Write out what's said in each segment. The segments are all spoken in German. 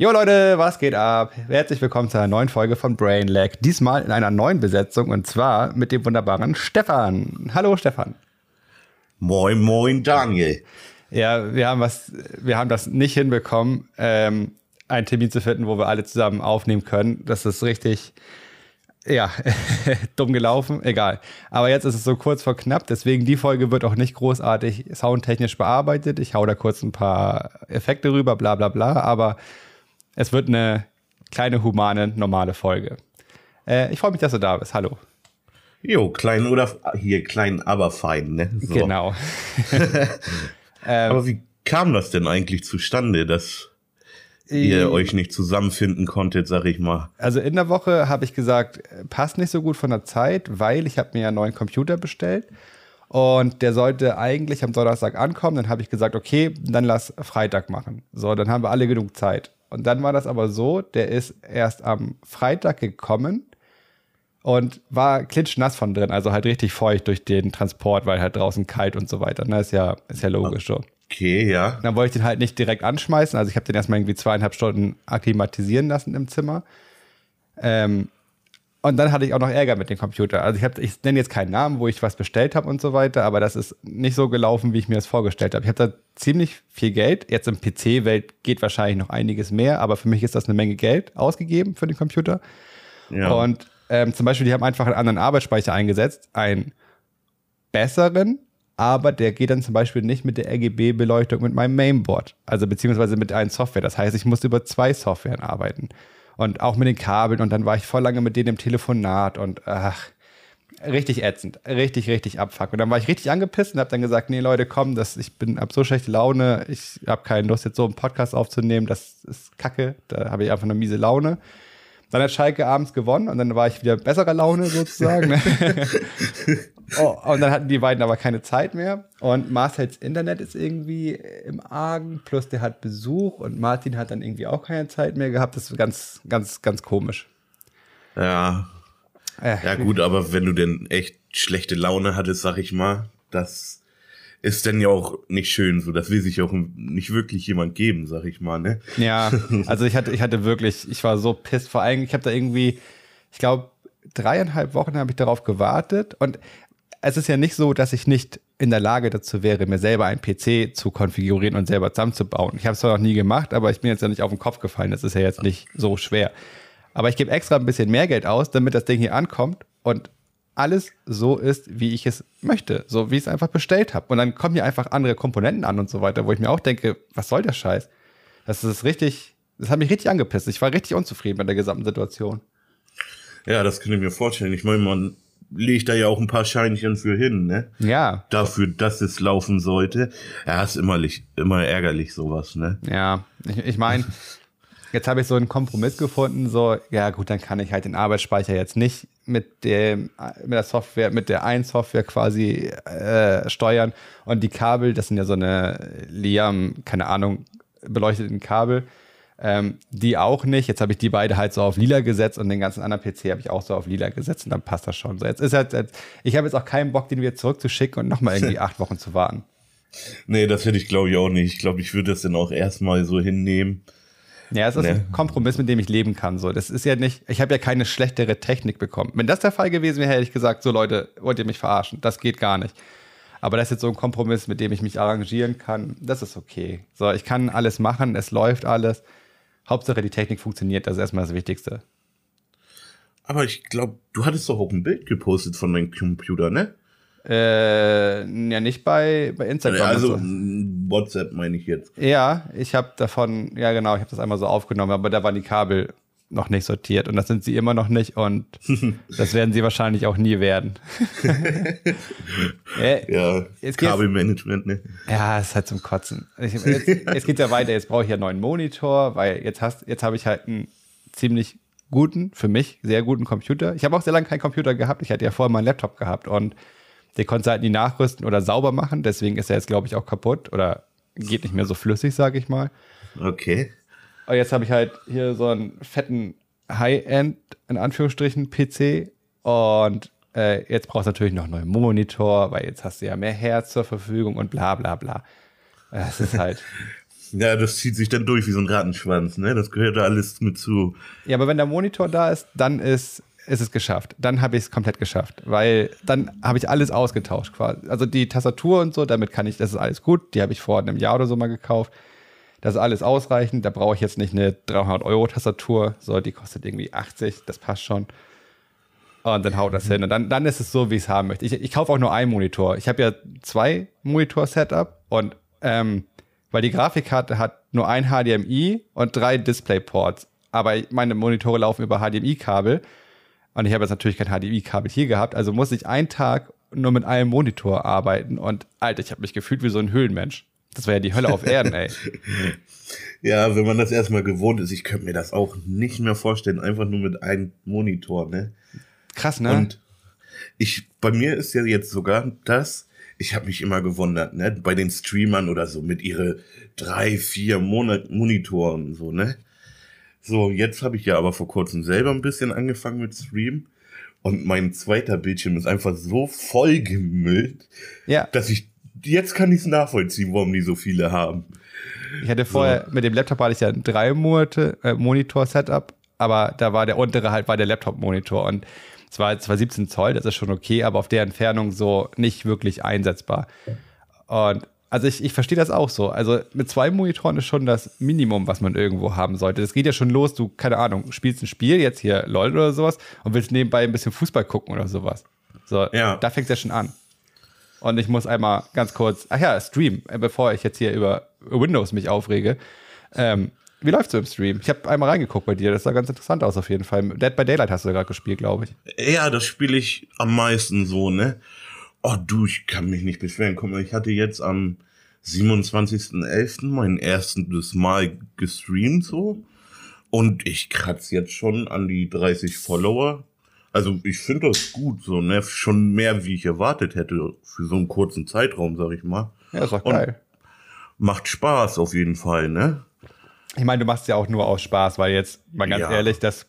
Jo Leute, was geht ab? Herzlich willkommen zu einer neuen Folge von Brain Lag. Diesmal in einer neuen Besetzung und zwar mit dem wunderbaren Stefan. Hallo Stefan. Moin, moin, Daniel. Ja, wir haben was, wir haben das nicht hinbekommen, ähm, einen Termin zu finden, wo wir alle zusammen aufnehmen können. Das ist richtig, ja, dumm gelaufen, egal. Aber jetzt ist es so kurz vor knapp, deswegen die Folge wird auch nicht großartig soundtechnisch bearbeitet. Ich hau da kurz ein paar Effekte rüber, bla bla bla, aber es wird eine kleine, humane, normale Folge. Äh, ich freue mich, dass du da bist. Hallo. Jo, klein oder hier klein, aber fein, ne? So. Genau. ähm, aber wie kam das denn eigentlich zustande, dass ihr äh, euch nicht zusammenfinden konntet, sag ich mal? Also in der Woche habe ich gesagt, passt nicht so gut von der Zeit, weil ich habe mir einen neuen Computer bestellt und der sollte eigentlich am Donnerstag ankommen. Dann habe ich gesagt, okay, dann lass Freitag machen. So, dann haben wir alle genug Zeit. Und dann war das aber so, der ist erst am Freitag gekommen und war klitschnass von drin, also halt richtig feucht durch den Transport, weil halt draußen kalt und so weiter. Das ne? ist ja, ist ja logisch so. Okay, ja. Dann wollte ich den halt nicht direkt anschmeißen, also ich habe den erstmal irgendwie zweieinhalb Stunden akklimatisieren lassen im Zimmer. Ähm, und dann hatte ich auch noch Ärger mit dem Computer. Also ich, hab, ich nenne jetzt keinen Namen, wo ich was bestellt habe und so weiter, aber das ist nicht so gelaufen, wie ich mir das vorgestellt habe. Ich habe da ziemlich viel Geld. Jetzt im PC-Welt geht wahrscheinlich noch einiges mehr, aber für mich ist das eine Menge Geld ausgegeben für den Computer. Ja. Und ähm, zum Beispiel, die haben einfach einen anderen Arbeitsspeicher eingesetzt, einen besseren, aber der geht dann zum Beispiel nicht mit der RGB-Beleuchtung mit meinem Mainboard, also beziehungsweise mit einer Software. Das heißt, ich musste über zwei Softwaren arbeiten und auch mit den Kabeln und dann war ich voll lange mit denen im Telefonat und ach, richtig ätzend, richtig, richtig abfuck. Und dann war ich richtig angepisst und habe dann gesagt, nee Leute, komm, das, ich bin ab so schlechte Laune, ich habe keine Lust jetzt so einen Podcast aufzunehmen, das ist kacke, da habe ich einfach eine miese Laune. Dann hat Schalke abends gewonnen und dann war ich wieder besserer Laune sozusagen. Ne? oh, und dann hatten die beiden aber keine Zeit mehr. Und Marcels Internet ist irgendwie im Argen, plus der hat Besuch und Martin hat dann irgendwie auch keine Zeit mehr gehabt. Das ist ganz, ganz, ganz komisch. Ja. Äh, ja, gut, aber wenn du denn echt schlechte Laune hattest, sag ich mal, das ist dann ja auch nicht schön so. Das will sich auch nicht wirklich jemand geben, sag ich mal, ne? Ja, also ich hatte, ich hatte wirklich, ich war so pisst. Vor allem, ich habe da irgendwie, ich glaube, dreieinhalb Wochen habe ich darauf gewartet und es ist ja nicht so, dass ich nicht in der Lage dazu wäre, mir selber einen PC zu konfigurieren und selber zusammenzubauen. Ich habe es zwar noch nie gemacht, aber ich bin jetzt ja nicht auf den Kopf gefallen. Das ist ja jetzt nicht so schwer. Aber ich gebe extra ein bisschen mehr Geld aus, damit das Ding hier ankommt und alles so ist, wie ich es möchte, so wie ich es einfach bestellt habe. Und dann kommen hier einfach andere Komponenten an und so weiter, wo ich mir auch denke, was soll der Scheiß? Das ist richtig, das hat mich richtig angepisst. Ich war richtig unzufrieden mit der gesamten Situation. Ja, das kann ich mir vorstellen. Ich meine, man legt da ja auch ein paar Scheinchen für hin, ne? Ja. Dafür, dass es laufen sollte. Ja, ist immer, immer ärgerlich sowas, ne? Ja, ich, ich meine, jetzt habe ich so einen Kompromiss gefunden, so, ja gut, dann kann ich halt den Arbeitsspeicher jetzt nicht mit, dem, mit der Software, mit der einen Software quasi äh, steuern und die Kabel, das sind ja so eine Liam, keine Ahnung, beleuchteten Kabel, ähm, die auch nicht. Jetzt habe ich die beide halt so auf lila gesetzt und den ganzen anderen PC habe ich auch so auf lila gesetzt und dann passt das schon. So, jetzt ist halt, jetzt, ich habe jetzt auch keinen Bock, den wieder zurückzuschicken und nochmal irgendwie acht Wochen zu warten. Nee, das hätte ich glaube ich auch nicht. Ich glaube, ich würde das dann auch erstmal so hinnehmen ja, es ist nee. ein Kompromiss, mit dem ich leben kann. So, das ist ja nicht, ich habe ja keine schlechtere Technik bekommen. Wenn das der Fall gewesen wäre, hätte ich gesagt, so Leute, wollt ihr mich verarschen? Das geht gar nicht. Aber das ist jetzt so ein Kompromiss, mit dem ich mich arrangieren kann. Das ist okay. So, ich kann alles machen, es läuft alles. Hauptsache die Technik funktioniert, das ist erstmal das Wichtigste. Aber ich glaube, du hattest doch auch ein Bild gepostet von deinem Computer, ne? Äh, ja, nicht bei, bei Instagram. Also so. WhatsApp meine ich jetzt. Ja, ich habe davon, ja genau, ich habe das einmal so aufgenommen, aber da waren die Kabel noch nicht sortiert und das sind sie immer noch nicht und das werden sie wahrscheinlich auch nie werden. äh, ja, Kabelmanagement, ne? Ja, ist halt zum Kotzen. Ich, jetzt, jetzt geht ja weiter, jetzt brauche ich ja einen neuen Monitor, weil jetzt hast, jetzt habe ich halt einen ziemlich guten, für mich sehr guten Computer. Ich habe auch sehr lange keinen Computer gehabt. Ich hatte ja vorher meinen Laptop gehabt und der konnte halt nie nachrüsten oder sauber machen, deswegen ist er jetzt, glaube ich, auch kaputt oder geht nicht mehr so flüssig, sage ich mal. Okay. Und jetzt habe ich halt hier so einen fetten High-End, in Anführungsstrichen, PC und äh, jetzt brauchst du natürlich noch einen neuen Monitor, weil jetzt hast du ja mehr Herz zur Verfügung und bla bla bla. Das ist halt. Ja, das zieht sich dann durch wie so ein Rattenschwanz, ne? Das gehört da alles mit zu. Ja, aber wenn der Monitor da ist, dann ist, ist es geschafft. Dann habe ich es komplett geschafft, weil dann habe ich alles ausgetauscht quasi. Also die Tastatur und so, damit kann ich, das ist alles gut. Die habe ich vor einem Jahr oder so mal gekauft. Das ist alles ausreichend. Da brauche ich jetzt nicht eine 300 Euro Tastatur. So, die kostet irgendwie 80. Das passt schon. Und dann haut das hin. Und dann, dann ist es so, wie ich es haben möchte. Ich, ich kaufe auch nur einen Monitor. Ich habe ja zwei Monitor-Setup und ähm, weil die Grafikkarte hat nur ein HDMI und drei Displayports. Aber meine Monitore laufen über HDMI-Kabel. Und ich habe jetzt natürlich kein HDMI-Kabel hier gehabt. Also muss ich einen Tag nur mit einem Monitor arbeiten. Und Alter, ich habe mich gefühlt wie so ein Höhlenmensch. Das wäre ja die Hölle auf Erden, ey. ja, wenn man das erstmal gewohnt ist, ich könnte mir das auch nicht mehr vorstellen, einfach nur mit einem Monitor, ne? Krass, ne? Und ich, bei mir ist ja jetzt sogar das, ich habe mich immer gewundert, ne, bei den Streamern oder so mit ihre drei, vier Monat Monitoren so, ne? So, jetzt habe ich ja aber vor kurzem selber ein bisschen angefangen mit Stream und mein zweiter Bildschirm ist einfach so voll gemüllt, ja. dass ich jetzt kann ich es nachvollziehen, warum die so viele haben. Ich hatte vorher so. mit dem Laptop hatte ich ja ein drei Monate äh, Monitor Setup, aber da war der untere halt war der Laptop Monitor und es war zwar 17 Zoll, das ist schon okay, aber auf der Entfernung so nicht wirklich einsetzbar. Und also ich, ich verstehe das auch so. Also mit zwei Monitoren ist schon das Minimum, was man irgendwo haben sollte. Das geht ja schon los, du, keine Ahnung, spielst ein Spiel, jetzt hier LOL oder sowas, und willst nebenbei ein bisschen Fußball gucken oder sowas. So, ja. da fängt es ja schon an. Und ich muss einmal ganz kurz, ach ja, Stream, äh, bevor ich jetzt hier über Windows mich aufrege. Ähm, wie läuft's so im Stream? Ich habe einmal reingeguckt bei dir, das sah ganz interessant aus auf jeden Fall. Dead by Daylight hast du gerade gespielt, glaube ich. Ja, das spiele ich am meisten so, ne? Oh du, ich kann mich nicht beschweren. Guck mal, ich hatte jetzt am 27.11. mein erstes Mal gestreamt so. Und ich kratze jetzt schon an die 30 Follower. Also ich finde das gut, so, ne? Schon mehr, wie ich erwartet hätte, für so einen kurzen Zeitraum, sag ich mal. Ja, ist auch geil. macht Spaß auf jeden Fall, ne? Ich meine, du machst ja auch nur aus Spaß, weil jetzt, mal ganz ja. ehrlich, das,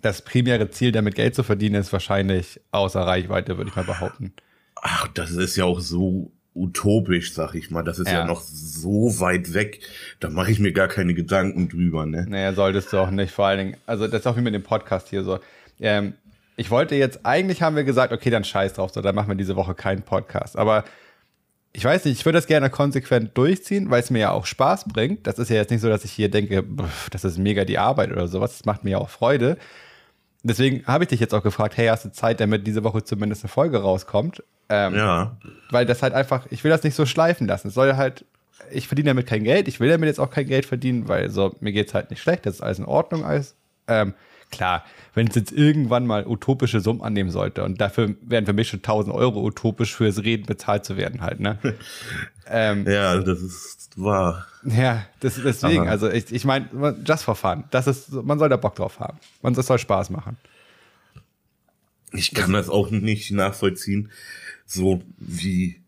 das primäre Ziel, damit Geld zu verdienen, ist wahrscheinlich außer Reichweite, würde ich mal behaupten. Ach, das ist ja auch so utopisch, sag ich mal. Das ist ja, ja noch so weit weg. Da mache ich mir gar keine Gedanken drüber, ne? Naja, solltest du auch nicht. Vor allen Dingen, also das ist auch wie mit dem Podcast hier so. Ähm, ich wollte jetzt, eigentlich haben wir gesagt, okay, dann scheiß drauf, so, dann machen wir diese Woche keinen Podcast. Aber ich weiß nicht, ich würde das gerne konsequent durchziehen, weil es mir ja auch Spaß bringt. Das ist ja jetzt nicht so, dass ich hier denke, das ist mega die Arbeit oder sowas. Das macht mir ja auch Freude. Deswegen habe ich dich jetzt auch gefragt, hey, hast du Zeit, damit diese Woche zumindest eine Folge rauskommt? Ähm, ja. Weil das halt einfach, ich will das nicht so schleifen lassen. Es soll halt, ich verdiene damit kein Geld. Ich will damit jetzt auch kein Geld verdienen, weil so, mir es halt nicht schlecht. Das ist alles in Ordnung, alles. Ähm, klar, wenn es jetzt irgendwann mal utopische Summen annehmen sollte und dafür wären für mich schon 1000 Euro utopisch fürs Reden bezahlt zu werden halt, ne? ähm, ja, das ist wahr. Ja, das, deswegen, Aha. also ich, ich meine, just for fun. Das ist, man soll da Bock drauf haben. Man soll Spaß machen. Ich kann das, das auch nicht nachvollziehen, so wie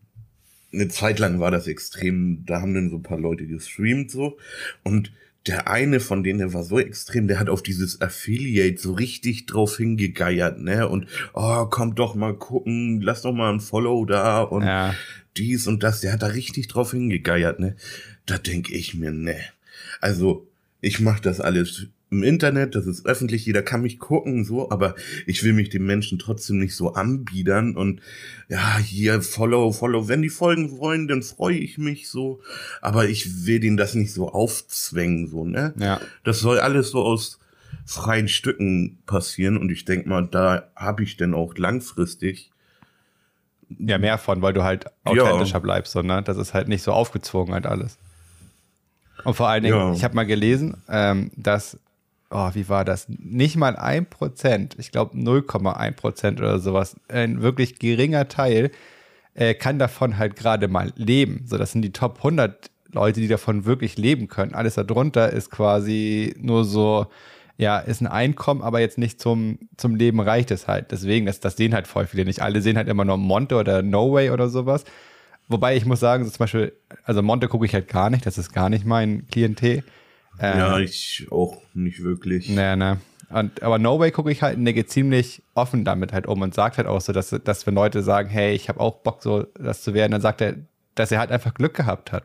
eine Zeit lang war das extrem, da haben dann so ein paar Leute gestreamt so und der eine von denen, der war so extrem, der hat auf dieses Affiliate so richtig drauf hingegeiert, ne? Und oh, kommt doch mal gucken, lass doch mal ein Follow da und ja. dies und das, der hat da richtig drauf hingegeiert, ne? Da denk ich mir, ne. Also, ich mach das alles im Internet, das ist öffentlich, jeder kann mich gucken, so, aber ich will mich den Menschen trotzdem nicht so anbiedern und ja, hier follow, follow, wenn die folgen wollen, dann freue ich mich so, aber ich will denen das nicht so aufzwängen, so, ne? Ja. Das soll alles so aus freien Stücken passieren und ich denk mal, da habe ich denn auch langfristig ja, mehr von, weil du halt authentischer ja. bleibst, sondern das ist halt nicht so aufgezwungen halt alles. Und vor allen Dingen, ja. ich habe mal gelesen, ähm, dass oh, wie war das? Nicht mal ein Prozent, ich glaube 0,1 Prozent oder sowas, ein wirklich geringer Teil äh, kann davon halt gerade mal leben. So, das sind die Top 100 Leute, die davon wirklich leben können. Alles darunter ist quasi nur so, ja, ist ein Einkommen, aber jetzt nicht zum, zum Leben reicht es halt. Deswegen, das, das sehen halt voll viele nicht. Alle sehen halt immer nur Monte oder No Way oder sowas. Wobei ich muss sagen, so zum Beispiel, also Monte gucke ich halt gar nicht, das ist gar nicht mein Klientel. Ähm, ja, ich auch nicht wirklich. Nee, nee. Und, aber No Way gucke ich halt, geht ziemlich offen damit halt um und sagt halt auch so, dass, dass wenn Leute sagen, hey, ich habe auch Bock, so das zu werden, dann sagt er, dass er halt einfach Glück gehabt hat.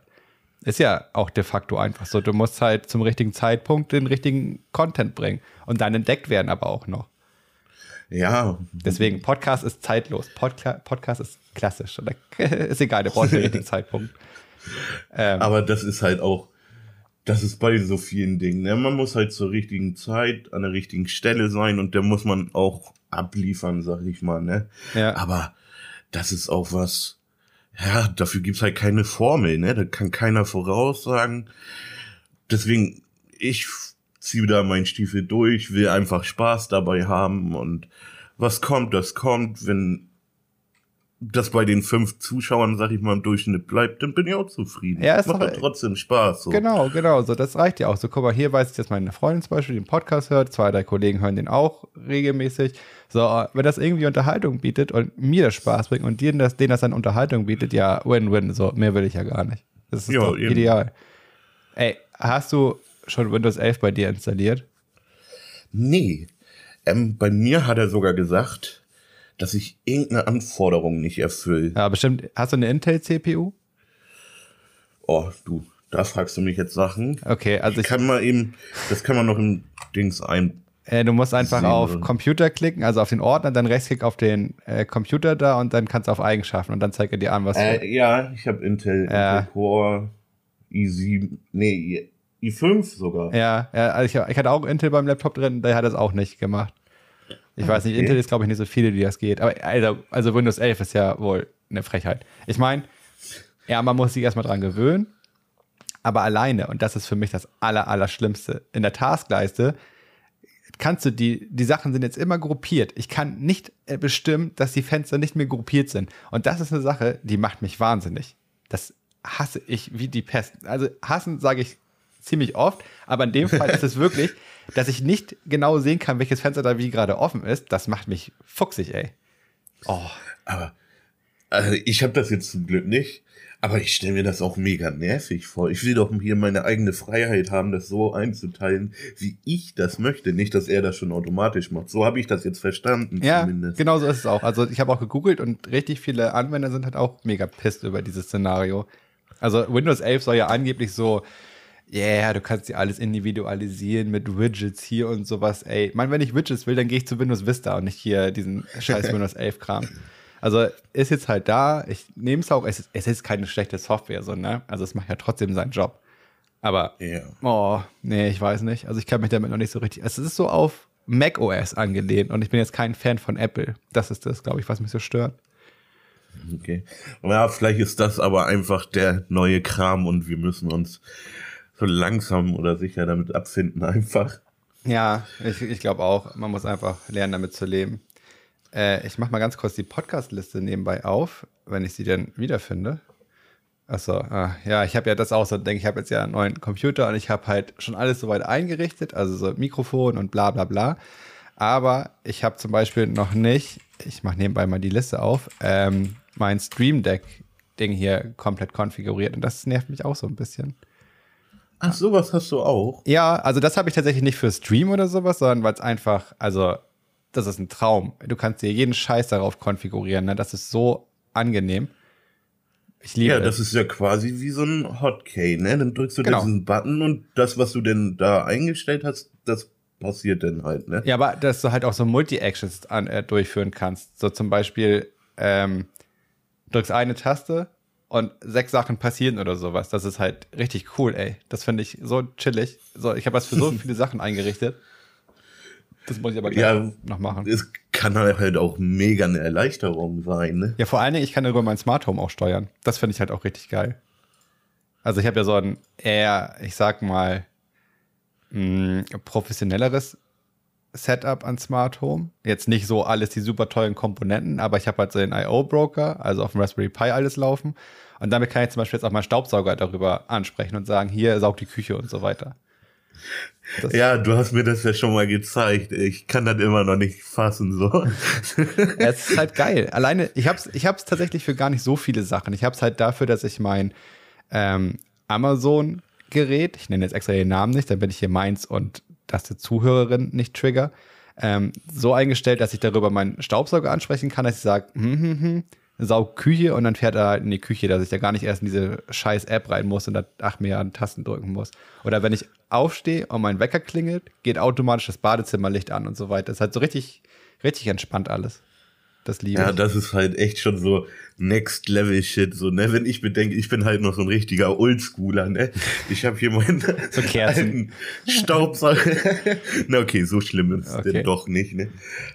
Ist ja auch de facto einfach so. Du musst halt zum richtigen Zeitpunkt den richtigen Content bringen und dann entdeckt werden aber auch noch. Ja. Deswegen, Podcast ist zeitlos. Podca Podcast ist klassisch. ist egal, der braucht den richtigen Zeitpunkt. Ähm, aber das ist halt auch, das ist bei so vielen Dingen. Ne? Man muss halt zur richtigen Zeit an der richtigen Stelle sein und da muss man auch abliefern, sag ich mal. Ne? Ja. Aber das ist auch was, ja, dafür gibt's halt keine Formel, ne? Da kann keiner voraussagen. Deswegen, ich ziehe da meinen Stiefel durch, will einfach Spaß dabei haben und was kommt, das kommt. Wenn das bei den fünf Zuschauern, sag ich mal, im Durchschnitt bleibt, dann bin ich auch zufrieden. Ja, es macht halt trotzdem Spaß. So. Genau, genau, so das reicht ja auch. So, guck mal, hier weiß ich, dass meine Freundin zum Beispiel den Podcast hört, zwei, drei Kollegen hören den auch regelmäßig. So, wenn das irgendwie Unterhaltung bietet und mir das Spaß bringt und denen das, denen das dann Unterhaltung bietet, ja, Win-Win. So, mehr will ich ja gar nicht. Das ist doch ideal. Ey, hast du schon Windows 11 bei dir installiert? Nee. Ähm, bei mir hat er sogar gesagt, dass ich irgendeine Anforderung nicht erfülle. Ja, bestimmt. Hast du eine Intel-CPU? Oh, du, da fragst du mich jetzt Sachen. Okay, also ich, ich kann mal eben, das kann man noch im Dings ein. Äh, du musst einfach auf oder? Computer klicken, also auf den Ordner, dann Rechtsklick auf den äh, Computer da und dann kannst du auf Eigenschaften und dann zeigt er dir an, was äh, du. Ja, ich habe Intel. Intel Core i7, nee, i5 sogar. Ja, ja also ich, ich hatte auch Intel beim Laptop drin, der hat das auch nicht gemacht. Ich weiß nicht, okay. Intel ist, glaube ich, nicht so viele, die das geht. Aber also, also Windows 11 ist ja wohl eine Frechheit. Ich meine, ja, man muss sich erstmal dran gewöhnen. Aber alleine, und das ist für mich das Aller, Allerschlimmste, in der Taskleiste kannst du die, die Sachen sind jetzt immer gruppiert. Ich kann nicht äh, bestimmen, dass die Fenster nicht mehr gruppiert sind. Und das ist eine Sache, die macht mich wahnsinnig. Das hasse ich wie die Pest. Also hassen sage ich ziemlich oft, aber in dem Fall ist es wirklich, dass ich nicht genau sehen kann, welches Fenster da wie gerade offen ist. Das macht mich fuchsig, ey. Oh. Aber also ich habe das jetzt zum Glück nicht, aber ich stelle mir das auch mega nervig vor. Ich will doch hier meine eigene Freiheit haben, das so einzuteilen, wie ich das möchte. Nicht, dass er das schon automatisch macht. So habe ich das jetzt verstanden ja, zumindest. Genau so ist es auch. Also ich habe auch gegoogelt und richtig viele Anwender sind halt auch mega pisst über dieses Szenario. Also Windows 11 soll ja angeblich so yeah, du kannst dir alles individualisieren mit Widgets hier und sowas. Ey, ich meine, wenn ich Widgets will, dann gehe ich zu Windows Vista und nicht hier diesen scheiß Windows 11 Kram. Also ist jetzt halt da. Ich nehme es auch. Es ist, es ist keine schlechte Software, so ne. Also es macht ja trotzdem seinen Job. Aber yeah. oh, nee, ich weiß nicht. Also ich kann mich damit noch nicht so richtig. Es ist so auf Mac OS angelehnt und ich bin jetzt kein Fan von Apple. Das ist das, glaube ich, was mich so stört. Okay. Ja, vielleicht ist das aber einfach der neue Kram und wir müssen uns so langsam oder sicher damit abfinden einfach. Ja, ich, ich glaube auch. Man muss einfach lernen, damit zu leben. Äh, ich mache mal ganz kurz die Podcast-Liste nebenbei auf, wenn ich sie dann wiederfinde. Achso, ah, ja, ich habe ja das auch so, denke ich, habe jetzt ja einen neuen Computer und ich habe halt schon alles soweit eingerichtet, also so Mikrofon und bla bla bla. Aber ich habe zum Beispiel noch nicht, ich mache nebenbei mal die Liste auf, ähm, mein Stream Deck-Ding hier komplett konfiguriert und das nervt mich auch so ein bisschen. Ach, sowas hast du auch? Ja, also das habe ich tatsächlich nicht für Stream oder sowas, sondern weil es einfach, also das ist ein Traum. Du kannst dir jeden Scheiß darauf konfigurieren, ne? Das ist so angenehm. Ich liebe Ja, das ist ja quasi wie so ein Hotkey, ne? Dann drückst du genau. diesen Button und das, was du denn da eingestellt hast, das passiert dann halt, ne? Ja, aber dass du halt auch so Multi-Actions äh, durchführen kannst. So zum Beispiel, ähm, drückst eine Taste, und sechs Sachen passieren oder sowas. Das ist halt richtig cool, ey. Das finde ich so chillig. So, ich habe das für so viele Sachen eingerichtet. Das muss ich aber gleich ja, noch machen. Es kann halt auch mega eine Erleichterung sein, ne? Ja, vor allen Dingen, ich kann darüber mein Smart Home auch steuern. Das finde ich halt auch richtig geil. Also ich habe ja so ein eher, ich sag mal, mh, professionelleres Setup an Smart Home. Jetzt nicht so alles die super tollen Komponenten, aber ich habe halt so den IO-Broker, also auf dem Raspberry Pi alles laufen. Und damit kann ich zum Beispiel jetzt auch mal Staubsauger darüber ansprechen und sagen, hier saugt die Küche und so weiter. Das ja, du hast mir das ja schon mal gezeigt. Ich kann das immer noch nicht fassen so. es ist halt geil. Alleine, ich hab's, ich hab's tatsächlich für gar nicht so viele Sachen. Ich hab's halt dafür, dass ich mein ähm, Amazon Gerät, ich nenne jetzt extra den Namen nicht, dann bin ich hier meins und dass die Zuhörerin nicht trigger, ähm, so eingestellt, dass ich darüber meinen Staubsauger ansprechen kann, dass ich sage, hm, hm, hm, saugt Küche und dann fährt er halt in die Küche, dass ich da gar nicht erst in diese scheiß App rein muss und da acht Milliarden Tasten drücken muss. Oder wenn ich aufstehe und mein Wecker klingelt, geht automatisch das Badezimmerlicht an und so weiter. Das ist halt so richtig, richtig entspannt alles. Das liebe Ja, das ist halt echt schon so Next Level Shit. So, ne, wenn ich bedenke, ich bin halt noch so ein richtiger Oldschooler, ne? Ich habe hier meinen so alten Staubsauger. Na okay, so schlimm ist okay. denn doch nicht, ne?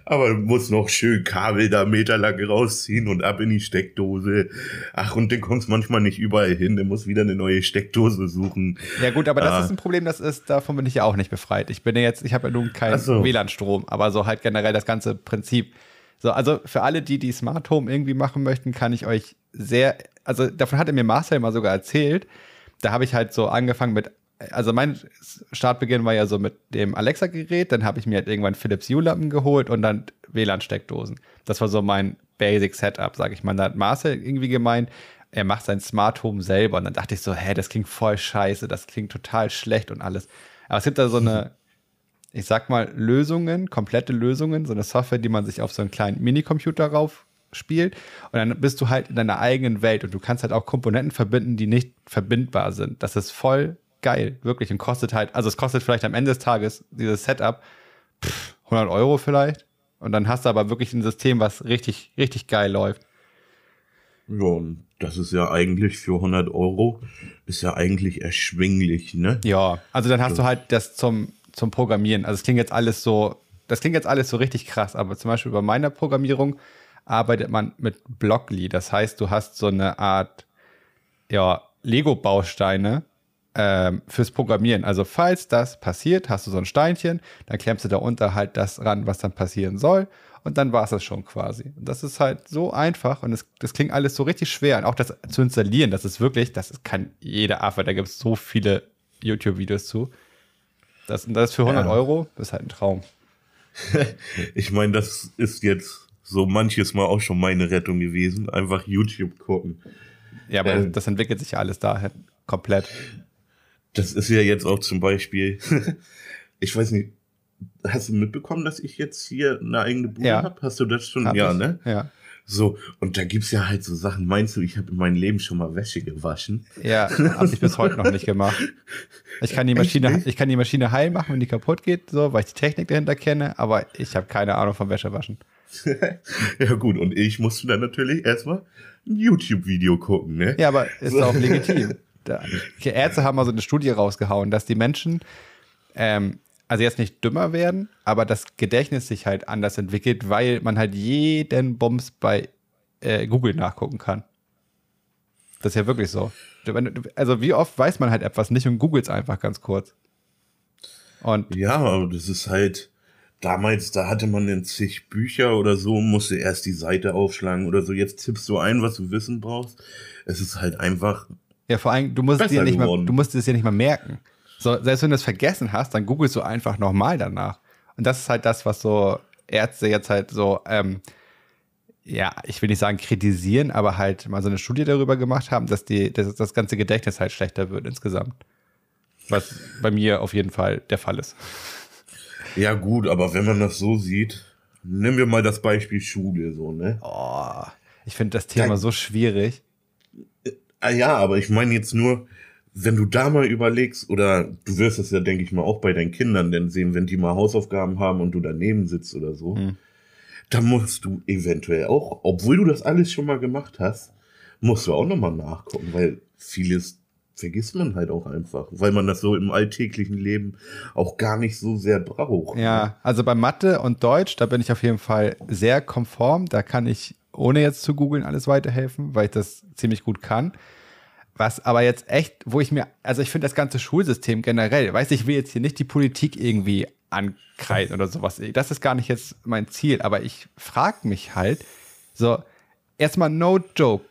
Aber muss noch schön Kabel da meterlang rausziehen und ab in die Steckdose. Ach, und dann kommst manchmal nicht überall hin, dann muss wieder eine neue Steckdose suchen. Ja gut, aber das ah. ist ein Problem, das ist, davon bin ich ja auch nicht befreit. Ich bin ja jetzt, ich habe ja nun keinen so. WLAN-Strom, aber so halt generell das ganze Prinzip so, also für alle, die die Smart Home irgendwie machen möchten, kann ich euch sehr, also davon hatte mir Marcel mal sogar erzählt. Da habe ich halt so angefangen mit, also mein Startbeginn war ja so mit dem Alexa-Gerät, dann habe ich mir halt irgendwann Philips Hue-Lampen geholt und dann WLAN-Steckdosen. Das war so mein Basic Setup, sage ich mal. Da hat Marcel irgendwie gemeint, er macht sein Smart Home selber. Und dann dachte ich so, hä, das klingt voll scheiße, das klingt total schlecht und alles. Aber es gibt da so eine ich sag mal, Lösungen, komplette Lösungen, so eine Software, die man sich auf so einen kleinen Minicomputer rauf spielt. Und dann bist du halt in deiner eigenen Welt und du kannst halt auch Komponenten verbinden, die nicht verbindbar sind. Das ist voll geil, wirklich. Und kostet halt, also es kostet vielleicht am Ende des Tages dieses Setup pff, 100 Euro vielleicht. Und dann hast du aber wirklich ein System, was richtig, richtig geil läuft. Ja, und das ist ja eigentlich für 100 Euro, ist ja eigentlich erschwinglich, ne? Ja, also dann hast das du halt das zum zum Programmieren. Also es klingt jetzt alles so, das klingt jetzt alles so richtig krass, aber zum Beispiel bei meiner Programmierung arbeitet man mit Blockly. Das heißt, du hast so eine Art ja, Lego-Bausteine ähm, fürs Programmieren. Also falls das passiert, hast du so ein Steinchen, dann klemmst du da unter halt das ran, was dann passieren soll. Und dann war es das schon quasi. Und das ist halt so einfach und das, das klingt alles so richtig schwer. Und auch das zu installieren, das ist wirklich, das kann jeder Affe, da gibt es so viele YouTube-Videos zu. Das, das für 100 ja. Euro ist halt ein Traum. ich meine, das ist jetzt so manches Mal auch schon meine Rettung gewesen. Einfach YouTube gucken. Ja, aber äh, das entwickelt sich ja alles dahin komplett. Das ist ja jetzt auch zum Beispiel, ich weiß nicht, hast du mitbekommen, dass ich jetzt hier eine eigene Bude ja. habe? Hast du das schon? Hab ja, ich. ne? Ja. So, und da gibt's ja halt so Sachen. Meinst du, ich habe in meinem Leben schon mal Wäsche gewaschen? Ja, habe ich bis heute noch nicht gemacht. Ich kann die Maschine, ich kann die Maschine heil machen, wenn die kaputt geht, so, weil ich die Technik dahinter kenne, aber ich habe keine Ahnung vom Wäschewaschen. ja, gut, und ich musste dann natürlich erstmal ein YouTube-Video gucken, ne? Ja, aber ist auch legitim. Die Ärzte haben also eine Studie rausgehauen, dass die Menschen ähm, also jetzt nicht dümmer werden, aber das Gedächtnis sich halt anders entwickelt, weil man halt jeden Bums bei äh, Google nachgucken kann. Das ist ja wirklich so. Also wie oft weiß man halt etwas nicht und googelt es einfach ganz kurz. Und ja, aber das ist halt, damals, da hatte man dann zig Bücher oder so, musste erst die Seite aufschlagen oder so. Jetzt tippst du ein, was du wissen brauchst. Es ist halt einfach. Ja, vor allem, du musst dir nicht mal, du musst es ja nicht mal merken. So, selbst wenn du es vergessen hast, dann googelst du einfach nochmal danach. Und das ist halt das, was so Ärzte jetzt halt so, ähm, ja, ich will nicht sagen kritisieren, aber halt mal so eine Studie darüber gemacht haben, dass die, dass das ganze Gedächtnis halt schlechter wird insgesamt. Was bei mir auf jeden Fall der Fall ist. Ja, gut, aber wenn man das so sieht, nehmen wir mal das Beispiel Schule, so, ne? Oh, ich finde das Thema da, so schwierig. Äh, ja, aber ich meine jetzt nur, wenn du da mal überlegst, oder du wirst es ja, denke ich mal, auch bei deinen Kindern denn sehen, wenn die mal Hausaufgaben haben und du daneben sitzt oder so, hm. dann musst du eventuell auch, obwohl du das alles schon mal gemacht hast, musst du auch nochmal nachgucken, weil vieles vergisst man halt auch einfach, weil man das so im alltäglichen Leben auch gar nicht so sehr braucht. Ja, ne? also bei Mathe und Deutsch, da bin ich auf jeden Fall sehr konform, da kann ich ohne jetzt zu googeln alles weiterhelfen, weil ich das ziemlich gut kann. Was aber jetzt echt, wo ich mir, also ich finde das ganze Schulsystem generell, weiß ich will jetzt hier nicht die Politik irgendwie ankreiden oder sowas. Das ist gar nicht jetzt mein Ziel, aber ich frage mich halt, so, erstmal no joke,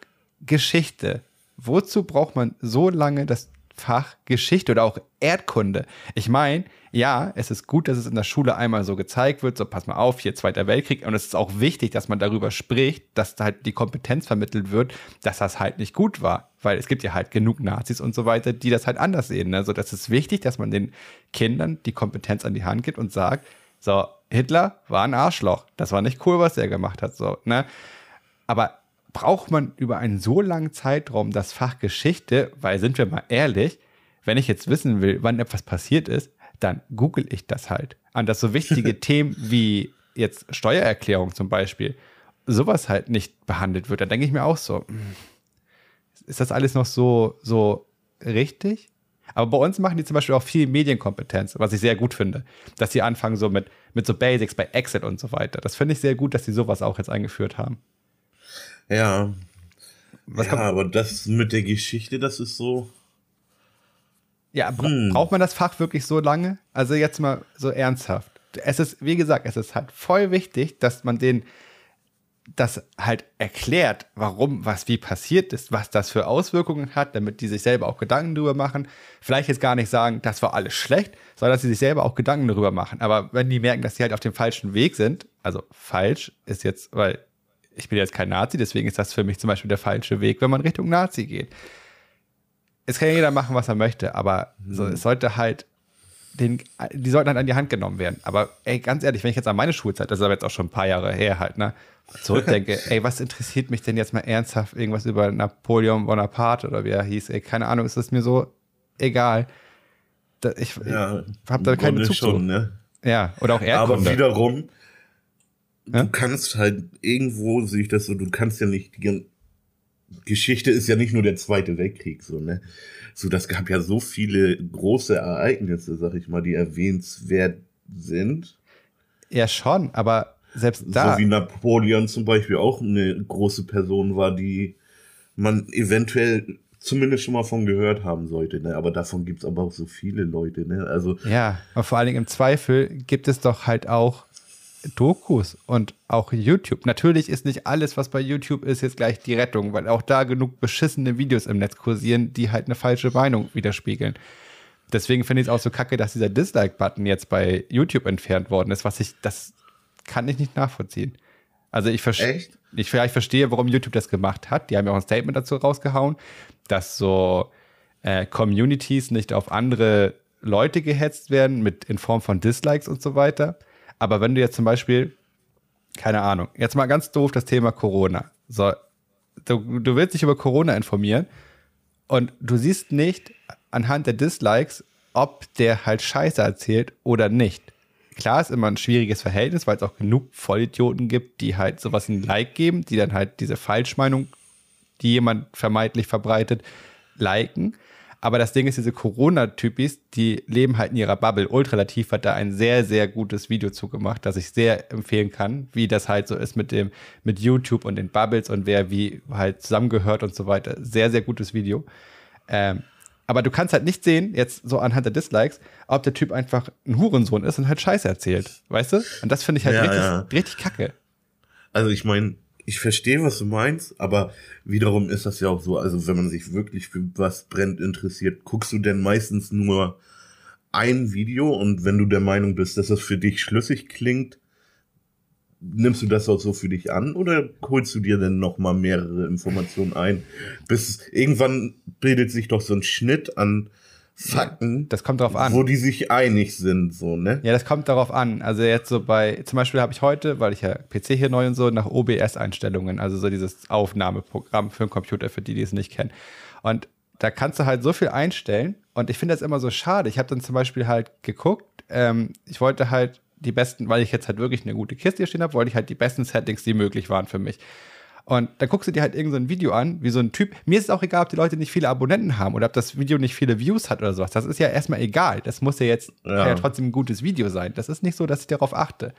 Geschichte. Wozu braucht man so lange das Fach Geschichte oder auch Erdkunde? Ich meine, ja, es ist gut, dass es in der Schule einmal so gezeigt wird, so pass mal auf, hier Zweiter Weltkrieg. Und es ist auch wichtig, dass man darüber spricht, dass da halt die Kompetenz vermittelt wird, dass das halt nicht gut war. Weil es gibt ja halt genug Nazis und so weiter, die das halt anders sehen. Ne? So, das ist wichtig, dass man den Kindern die Kompetenz an die Hand gibt und sagt, so, Hitler war ein Arschloch. Das war nicht cool, was er gemacht hat. So, ne? Aber braucht man über einen so langen Zeitraum das Fach Geschichte, weil sind wir mal ehrlich, wenn ich jetzt wissen will, wann etwas passiert ist, dann google ich das halt. An das so wichtige Themen wie jetzt Steuererklärung zum Beispiel, sowas halt nicht behandelt wird, dann denke ich mir auch so, hm, ist das alles noch so, so richtig? Aber bei uns machen die zum Beispiel auch viel Medienkompetenz, was ich sehr gut finde. Dass sie anfangen so mit, mit so Basics bei Excel und so weiter. Das finde ich sehr gut, dass sie sowas auch jetzt eingeführt haben. Ja. Was ja, aber das mit der Geschichte, das ist so. Ja, bra hm. braucht man das Fach wirklich so lange? Also jetzt mal so ernsthaft. Es ist, wie gesagt, es ist halt voll wichtig, dass man den das halt erklärt, warum was wie passiert ist, was das für Auswirkungen hat, damit die sich selber auch Gedanken darüber machen. Vielleicht jetzt gar nicht sagen, das war alles schlecht, sondern dass sie sich selber auch Gedanken darüber machen. Aber wenn die merken, dass sie halt auf dem falschen Weg sind, also falsch ist jetzt, weil ich bin jetzt kein Nazi, deswegen ist das für mich zum Beispiel der falsche Weg, wenn man Richtung Nazi geht. Es kann ja jeder machen, was er möchte, aber so, mhm. es sollte halt den, die sollten halt an die Hand genommen werden. Aber ey, ganz ehrlich, wenn ich jetzt an meine Schulzeit, das ist aber jetzt auch schon ein paar Jahre her halt, ne, zurückdenke, ey, was interessiert mich denn jetzt mal ernsthaft irgendwas über Napoleon Bonaparte oder wie er hieß, ey, keine Ahnung, ist das mir so egal. Ich, ja, ich habe da keinen Bezug schon, ne? Ja, oder auch Erdkunde. Aber wiederum, ja? du kannst halt irgendwo, sehe ich das so, du kannst ja nicht, die Geschichte ist ja nicht nur der Zweite Weltkrieg, so, ne? So, das gab ja so viele große Ereignisse, sag ich mal, die erwähnenswert sind. Ja, schon, aber selbst da. So wie Napoleon zum Beispiel auch eine große Person war, die man eventuell zumindest schon mal von gehört haben sollte, ne? Aber davon gibt's aber auch so viele Leute, ne? Also. Ja, aber vor allen Dingen im Zweifel gibt es doch halt auch Dokus und auch YouTube. Natürlich ist nicht alles, was bei YouTube ist, jetzt gleich die Rettung, weil auch da genug beschissene Videos im Netz kursieren, die halt eine falsche Meinung widerspiegeln. Deswegen finde ich es auch so kacke, dass dieser Dislike-Button jetzt bei YouTube entfernt worden ist, was ich, das kann ich nicht nachvollziehen. Also ich, verstehe, ich, ich verstehe, warum YouTube das gemacht hat. Die haben ja auch ein Statement dazu rausgehauen, dass so äh, Communities nicht auf andere Leute gehetzt werden mit in Form von Dislikes und so weiter. Aber wenn du jetzt zum Beispiel, keine Ahnung, jetzt mal ganz doof das Thema Corona. So, du, du willst dich über Corona informieren und du siehst nicht anhand der Dislikes, ob der halt Scheiße erzählt oder nicht. Klar ist immer ein schwieriges Verhältnis, weil es auch genug Vollidioten gibt, die halt sowas ein Like geben, die dann halt diese Falschmeinung, die jemand vermeintlich verbreitet, liken. Aber das Ding ist, diese Corona-Typis, die leben halt in ihrer Bubble. Ultralativ hat da ein sehr, sehr gutes Video zugemacht, das ich sehr empfehlen kann, wie das halt so ist mit dem, mit YouTube und den Bubbles und wer wie halt zusammengehört und so weiter. Sehr, sehr gutes Video. Ähm, aber du kannst halt nicht sehen, jetzt so anhand der Dislikes, ob der Typ einfach ein Hurensohn ist und halt Scheiße erzählt. Weißt du? Und das finde ich halt ja, richtig, ja. richtig kacke. Also ich meine, ich verstehe, was du meinst, aber wiederum ist das ja auch so, also wenn man sich wirklich für was brennt interessiert, guckst du denn meistens nur ein Video und wenn du der Meinung bist, dass das für dich schlüssig klingt, nimmst du das auch so für dich an oder holst du dir denn noch mal mehrere Informationen ein? Bis irgendwann bildet sich doch so ein Schnitt an Fakten. Das kommt darauf an. Wo die sich einig sind, so, ne? Ja, das kommt darauf an. Also jetzt so bei, zum Beispiel habe ich heute, weil ich ja PC hier neu und so, nach OBS-Einstellungen, also so dieses Aufnahmeprogramm für einen Computer, für die, die es nicht kennen. Und da kannst du halt so viel einstellen. Und ich finde das immer so schade. Ich habe dann zum Beispiel halt geguckt, ähm, ich wollte halt die besten, weil ich jetzt halt wirklich eine gute Kiste hier stehen habe, wollte ich halt die besten Settings, die möglich waren für mich. Und dann guckst du dir halt irgendein so Video an, wie so ein Typ. Mir ist es auch egal, ob die Leute nicht viele Abonnenten haben oder ob das Video nicht viele Views hat oder sowas. Das ist ja erstmal egal. Das muss ja jetzt ja. ja trotzdem ein gutes Video sein. Das ist nicht so, dass ich darauf achte.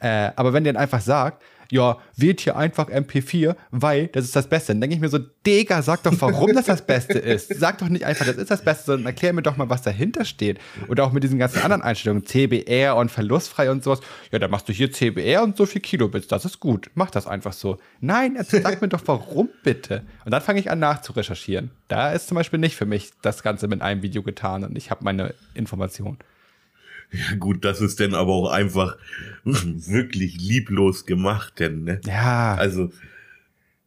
Äh, aber wenn der dann einfach sagt, ja, wählt hier einfach MP4, weil das ist das Beste. Dann denke ich mir so, Digga, sag doch, warum das das Beste ist. Sag doch nicht einfach, das ist das Beste, sondern erklär mir doch mal, was dahinter steht. Oder auch mit diesen ganzen anderen Einstellungen, CBR und verlustfrei und sowas. Ja, dann machst du hier CBR und so viel Kilobits, das ist gut. Mach das einfach so. Nein, sag mir doch, warum bitte. Und dann fange ich an nachzurecherchieren. Da ist zum Beispiel nicht für mich das Ganze mit einem Video getan und ich habe meine Information. Ja gut, das ist denn aber auch einfach wirklich lieblos gemacht, denn, ne? Ja. Also,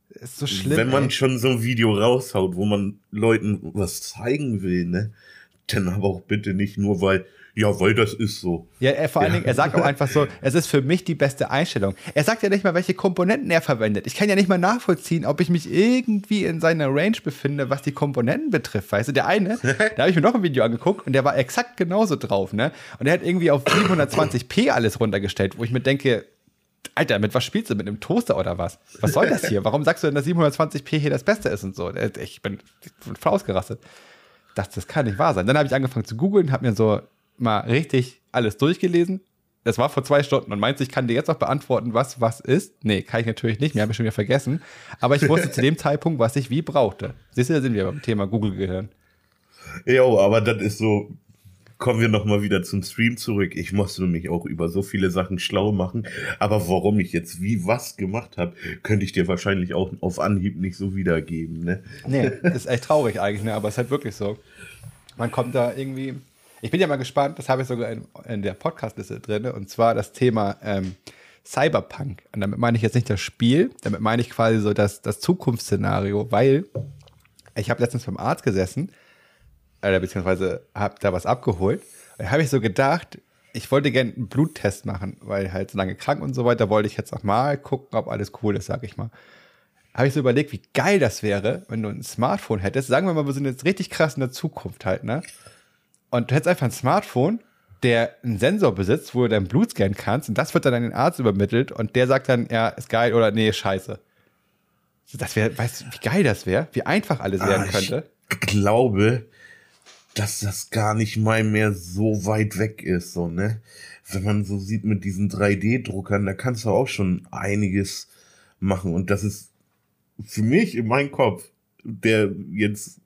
ist so schlimm. Wenn man ey. schon so ein Video raushaut, wo man Leuten was zeigen will, ne? Dann aber auch bitte nicht nur, weil Ja, weil das ist so. Ja, er, vor allen ja. Dingen, er sagt auch einfach so, es ist für mich die beste Einstellung. Er sagt ja nicht mal, welche Komponenten er verwendet. Ich kann ja nicht mal nachvollziehen, ob ich mich irgendwie in seiner Range befinde, was die Komponenten betrifft. Weißt du, der eine, da habe ich mir noch ein Video angeguckt und der war exakt genauso drauf, ne? Und er hat irgendwie auf 720p alles runtergestellt, wo ich mir denke, Alter, mit was spielst du? Mit einem Toaster oder was? Was soll das hier? Warum sagst du denn, dass 720p hier das Beste ist und so? Ich bin, ich bin voll ausgerastet. Das, das kann nicht wahr sein. Dann habe ich angefangen zu googeln, habe mir so mal richtig alles durchgelesen. Das war vor zwei Stunden und meinst, ich kann dir jetzt auch beantworten, was was ist? Nee, kann ich natürlich nicht mehr, habe ich schon wieder vergessen. Aber ich wusste zu dem Zeitpunkt, was ich wie brauchte. Siehst du, da sind wir beim Thema Google-Gehirn. Jo, aber das ist so, kommen wir nochmal wieder zum Stream zurück. Ich musste mich auch über so viele Sachen schlau machen. Aber warum ich jetzt wie was gemacht habe, könnte ich dir wahrscheinlich auch auf Anhieb nicht so wiedergeben. Ne? Nee, das ist echt traurig eigentlich, ne? aber es ist halt wirklich so. Man kommt da irgendwie ich bin ja mal gespannt, das habe ich sogar in, in der Podcast-Liste drin, und zwar das Thema ähm, Cyberpunk. Und damit meine ich jetzt nicht das Spiel, damit meine ich quasi so das, das Zukunftsszenario, weil ich habe letztens beim Arzt gesessen, äh, beziehungsweise habe da was abgeholt. Und da habe ich so gedacht, ich wollte gerne einen Bluttest machen, weil halt so lange krank und so weiter, wollte ich jetzt auch mal gucken, ob alles cool ist, sag ich mal. Habe ich so überlegt, wie geil das wäre, wenn du ein Smartphone hättest. Sagen wir mal, wir sind jetzt richtig krass in der Zukunft halt, ne? Und du hättest einfach ein Smartphone, der einen Sensor besitzt, wo du dein Blut scannen kannst und das wird dann an den Arzt übermittelt und der sagt dann, ja, ist geil oder nee, scheiße. Das wäre, weißt du, wie geil das wäre? Wie einfach alles werden ah, könnte? Ich glaube, dass das gar nicht mal mehr so weit weg ist, so, ne? Wenn man so sieht mit diesen 3D-Druckern, da kannst du auch schon einiges machen und das ist für mich in meinem Kopf, der jetzt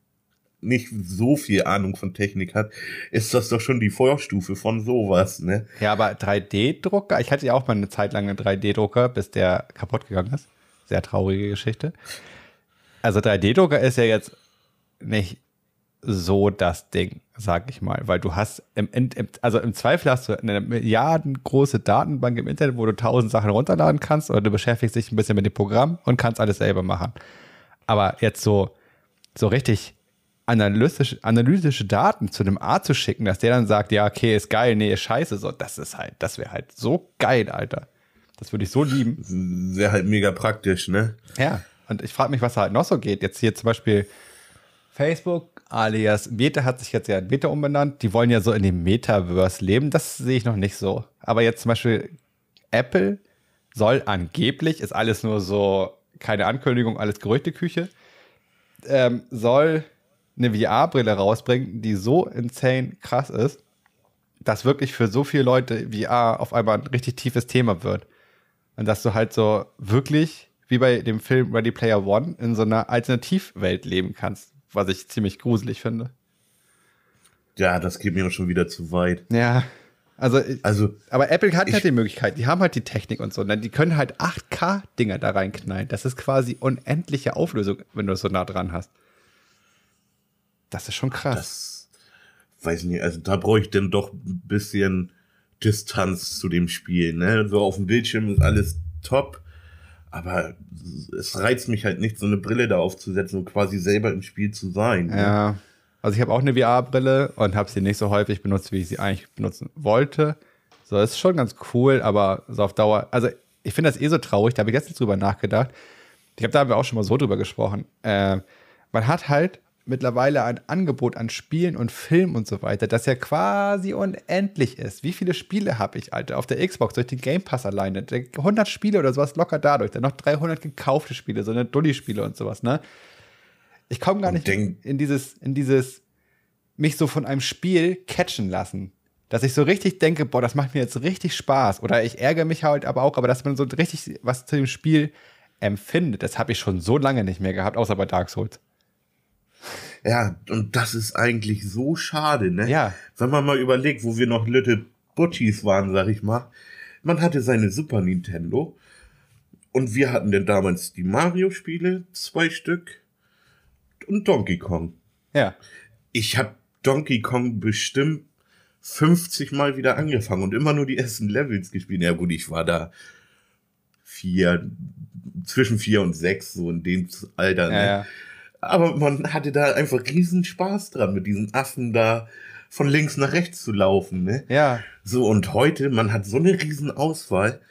nicht so viel Ahnung von Technik hat, ist das doch schon die Vorstufe von sowas, ne? Ja, aber 3D-Drucker, ich hatte ja auch mal eine Zeit lang einen 3D-Drucker, bis der kaputt gegangen ist. Sehr traurige Geschichte. Also 3D-Drucker ist ja jetzt nicht so das Ding, sag ich mal, weil du hast im, im, also im Zweifel hast du eine milliardengroße Datenbank im Internet, wo du tausend Sachen runterladen kannst oder du beschäftigst dich ein bisschen mit dem Programm und kannst alles selber machen. Aber jetzt so, so richtig analytische, analytische Daten zu einem Arzt zu schicken, dass der dann sagt, ja, okay, ist geil, nee, ist scheiße, so, das ist halt, das wäre halt so geil, Alter. Das würde ich so lieben. Wäre halt mega praktisch, ne? Ja. Und ich frage mich, was da halt noch so geht. Jetzt hier zum Beispiel Facebook alias Meta hat sich jetzt ja in Meta umbenannt. Die wollen ja so in dem Metaverse leben. Das sehe ich noch nicht so. Aber jetzt zum Beispiel Apple soll angeblich, ist alles nur so keine Ankündigung, alles Gerüchteküche, ähm, soll eine VR-Brille rausbringen, die so insane krass ist, dass wirklich für so viele Leute VR auf einmal ein richtig tiefes Thema wird. Und dass du halt so wirklich, wie bei dem Film Ready Player One, in so einer Alternativwelt leben kannst, was ich ziemlich gruselig finde. Ja, das geht mir schon wieder zu weit. Ja. Also, also aber Apple hat halt die Möglichkeit, die haben halt die Technik und so, ne? die können halt 8K-Dinger da reinknallen. Das ist quasi unendliche Auflösung, wenn du es so nah dran hast. Das ist schon krass. Das weiß nicht, also da brauche ich dann doch ein bisschen Distanz zu dem Spiel. Ne? So auf dem Bildschirm ist alles top, aber es reizt mich halt nicht, so eine Brille da aufzusetzen und quasi selber im Spiel zu sein. Ne? Ja. Also ich habe auch eine VR-Brille und habe sie nicht so häufig benutzt, wie ich sie eigentlich benutzen wollte. So, ist schon ganz cool, aber so auf Dauer, also ich finde das eh so traurig, da habe ich letztens drüber nachgedacht. Ich glaube, da haben wir auch schon mal so drüber gesprochen. Äh, man hat halt mittlerweile ein Angebot an Spielen und Filmen und so weiter, das ja quasi unendlich ist. Wie viele Spiele habe ich, Alter, auf der Xbox durch den Game Pass alleine? 100 Spiele oder sowas locker dadurch. Dann noch 300 gekaufte Spiele, so eine Dulli-Spiele und sowas, ne? Ich komme gar nicht in, in dieses, in dieses, mich so von einem Spiel catchen lassen. Dass ich so richtig denke, boah, das macht mir jetzt richtig Spaß. Oder ich ärgere mich halt aber auch, aber dass man so richtig was zu dem Spiel empfindet, das habe ich schon so lange nicht mehr gehabt, außer bei Dark Souls. Ja, und das ist eigentlich so schade, ne? Ja. Wenn man mal überlegt, wo wir noch Little Butchies waren, sag ich mal. Man hatte seine Super Nintendo. Und wir hatten denn damals die Mario-Spiele, zwei Stück. Und Donkey Kong. Ja. Ich hab Donkey Kong bestimmt 50 Mal wieder angefangen und immer nur die ersten Levels gespielt. Ja gut, ich war da vier, zwischen vier und sechs, so in dem Alter. Ne? Ja, ja. Aber man hatte da einfach riesen Spaß dran, mit diesen Affen da von links nach rechts zu laufen, ne? Ja. So, und heute, man hat so eine riesen Auswahl,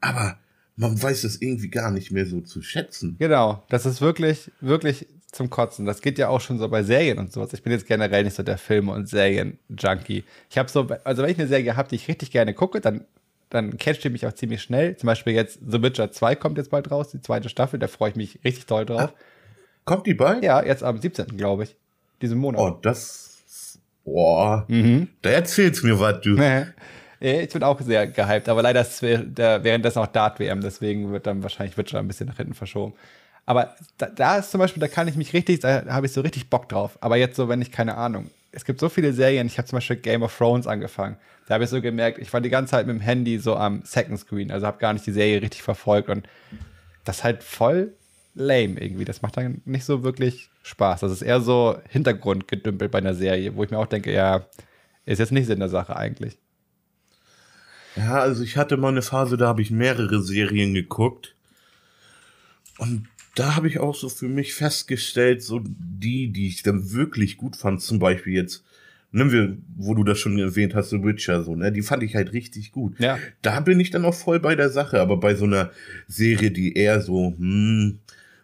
aber man weiß es irgendwie gar nicht mehr so zu schätzen. Genau, das ist wirklich, wirklich zum Kotzen. Das geht ja auch schon so bei Serien und sowas. Ich bin jetzt generell nicht so der Filme- und Serien-Junkie. Ich habe so, also wenn ich eine Serie habe, die ich richtig gerne gucke, dann, dann catcht die mich auch ziemlich schnell. Zum Beispiel jetzt The Witcher 2 kommt jetzt bald raus, die zweite Staffel, da freue ich mich richtig toll drauf. Ah, kommt die bald? Ja, jetzt am 17. glaube ich. Diesen Monat. Oh, das. Boah. Mhm. Da erzählst mir was, du. Ich bin auch sehr gehypt, aber leider ist währenddessen auch Dart-WM, deswegen wird dann wahrscheinlich Witcher ein bisschen nach hinten verschoben. Aber da, da, ist zum Beispiel, da kann ich mich richtig, da habe ich so richtig Bock drauf. Aber jetzt so, wenn ich keine Ahnung. Es gibt so viele Serien, ich habe zum Beispiel Game of Thrones angefangen. Da habe ich so gemerkt, ich war die ganze Zeit mit dem Handy so am Second Screen, also habe gar nicht die Serie richtig verfolgt und das ist halt voll lame irgendwie. Das macht dann nicht so wirklich Spaß. Das ist eher so Hintergrundgedümpelt bei einer Serie, wo ich mir auch denke, ja, ist jetzt nicht Sinn der Sache eigentlich. Ja, also ich hatte mal eine Phase, da habe ich mehrere Serien geguckt. Und da habe ich auch so für mich festgestellt, so die, die ich dann wirklich gut fand, zum Beispiel jetzt, nehmen wir, wo du das schon erwähnt hast, The Witcher, so, ne, die fand ich halt richtig gut. Ja. Da bin ich dann auch voll bei der Sache, aber bei so einer Serie, die eher so, hm,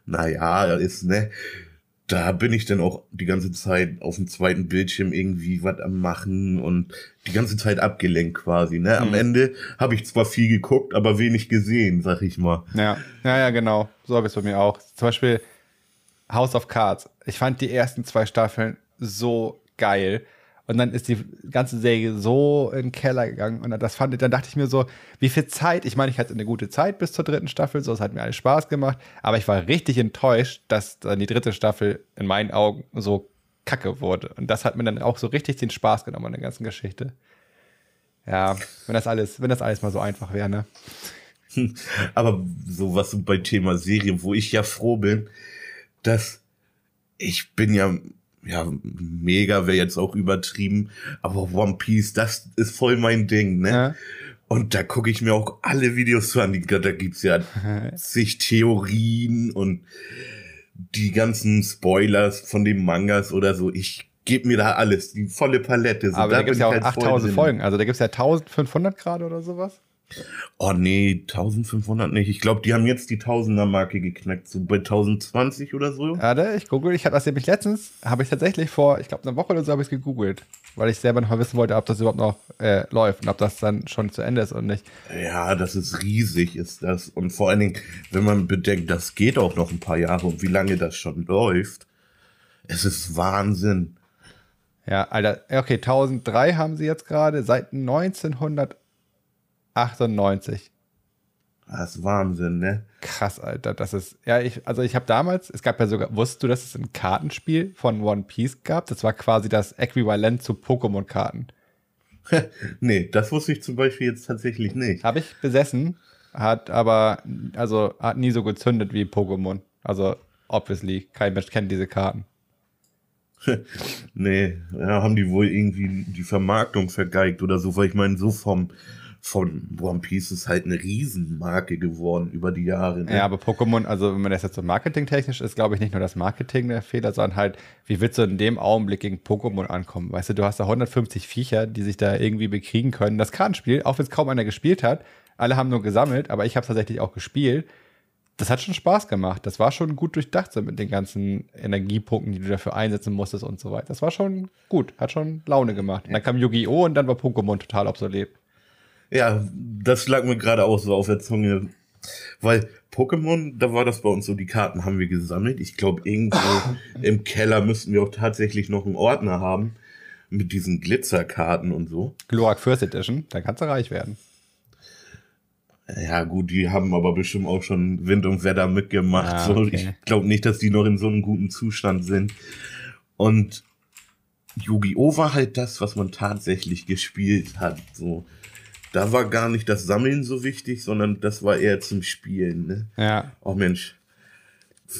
naja, ist, ne, da bin ich dann auch die ganze Zeit auf dem zweiten Bildschirm irgendwie was am machen und die ganze Zeit abgelenkt quasi. Ne? Am mhm. Ende habe ich zwar viel geguckt, aber wenig gesehen, sag ich mal. Ja, ja, ja, genau. So habe ich es bei mir auch. Zum Beispiel House of Cards. Ich fand die ersten zwei Staffeln so geil. Und dann ist die ganze Serie so in den Keller gegangen. Und das fand ich, dann dachte ich mir so, wie viel Zeit, ich meine, ich hatte eine gute Zeit bis zur dritten Staffel, so, es hat mir alles Spaß gemacht. Aber ich war richtig enttäuscht, dass dann die dritte Staffel in meinen Augen so kacke wurde. Und das hat mir dann auch so richtig den Spaß genommen an der ganzen Geschichte. Ja, wenn das alles, wenn das alles mal so einfach wäre, ne? Aber so was bei Thema Serie, wo ich ja froh bin, dass ich bin ja ja, mega wäre jetzt auch übertrieben, aber One Piece, das ist voll mein Ding, ne? Ja. Und da gucke ich mir auch alle Videos zu an. Da gibt's ja zig Theorien und die ganzen Spoilers von den Mangas oder so. Ich gebe mir da alles, die volle Palette. So, aber da, da gibt's ja auch halt 8000 Folgen. Also da gibt's ja 1500 gerade oder sowas. Oh nee, 1500 nicht. Ich glaube, die haben jetzt die Tausender-Marke geknackt, so bei 1020 oder so. Warte, ich google. Ich habe das nämlich letztens, habe ich tatsächlich vor, ich glaube, einer Woche oder so habe ich gegoogelt, weil ich selber noch mal wissen wollte, ob das überhaupt noch äh, läuft und ob das dann schon zu Ende ist und nicht. Ja, das ist riesig, ist das. Und vor allen Dingen, wenn man bedenkt, das geht auch noch ein paar Jahre und wie lange das schon läuft, es ist Wahnsinn. Ja, Alter, okay, 1003 haben sie jetzt gerade seit 1900 98. Das ist Wahnsinn, ne? Krass, Alter. Das ist, ja, ich, also ich habe damals, es gab ja sogar, wusstest du, dass es ein Kartenspiel von One Piece gab? Das war quasi das Äquivalent zu Pokémon-Karten. nee, das wusste ich zum Beispiel jetzt tatsächlich nicht. Habe ich besessen, hat aber, also hat nie so gezündet wie Pokémon. Also, obviously, kein Mensch kennt diese Karten. nee, ja, haben die wohl irgendwie die Vermarktung vergeigt oder so, weil ich meine, so vom von One Piece ist halt eine Riesenmarke geworden über die Jahre. Ne? Ja, aber Pokémon, also wenn man das jetzt so marketingtechnisch ist, glaube ich nicht nur das Marketing der Fehler, sondern halt, wie willst du in dem Augenblick gegen Pokémon ankommen? Weißt du, du hast da 150 Viecher, die sich da irgendwie bekriegen können. Das Kartenspiel, auch wenn es kaum einer gespielt hat, alle haben nur gesammelt, aber ich habe tatsächlich auch gespielt. Das hat schon Spaß gemacht. Das war schon gut durchdacht so mit den ganzen Energiepunkten, die du dafür einsetzen musstest und so weiter. Das war schon gut, hat schon Laune gemacht. Und dann kam Yu-Gi-Oh! und dann war Pokémon total obsolet. Ja, das lag mir gerade auch so auf der Zunge. Weil Pokémon, da war das bei uns so, die Karten haben wir gesammelt. Ich glaube, irgendwo im Keller müssten wir auch tatsächlich noch einen Ordner haben mit diesen Glitzerkarten und so. Glorak First Edition, da kannst du reich werden. Ja, gut, die haben aber bestimmt auch schon Wind und Wetter mitgemacht. Ah, okay. so, ich glaube nicht, dass die noch in so einem guten Zustand sind. Und Yu-Gi-Oh! war halt das, was man tatsächlich gespielt hat. So, da war gar nicht das Sammeln so wichtig, sondern das war eher zum Spielen. Ne? Ja. Oh Mensch,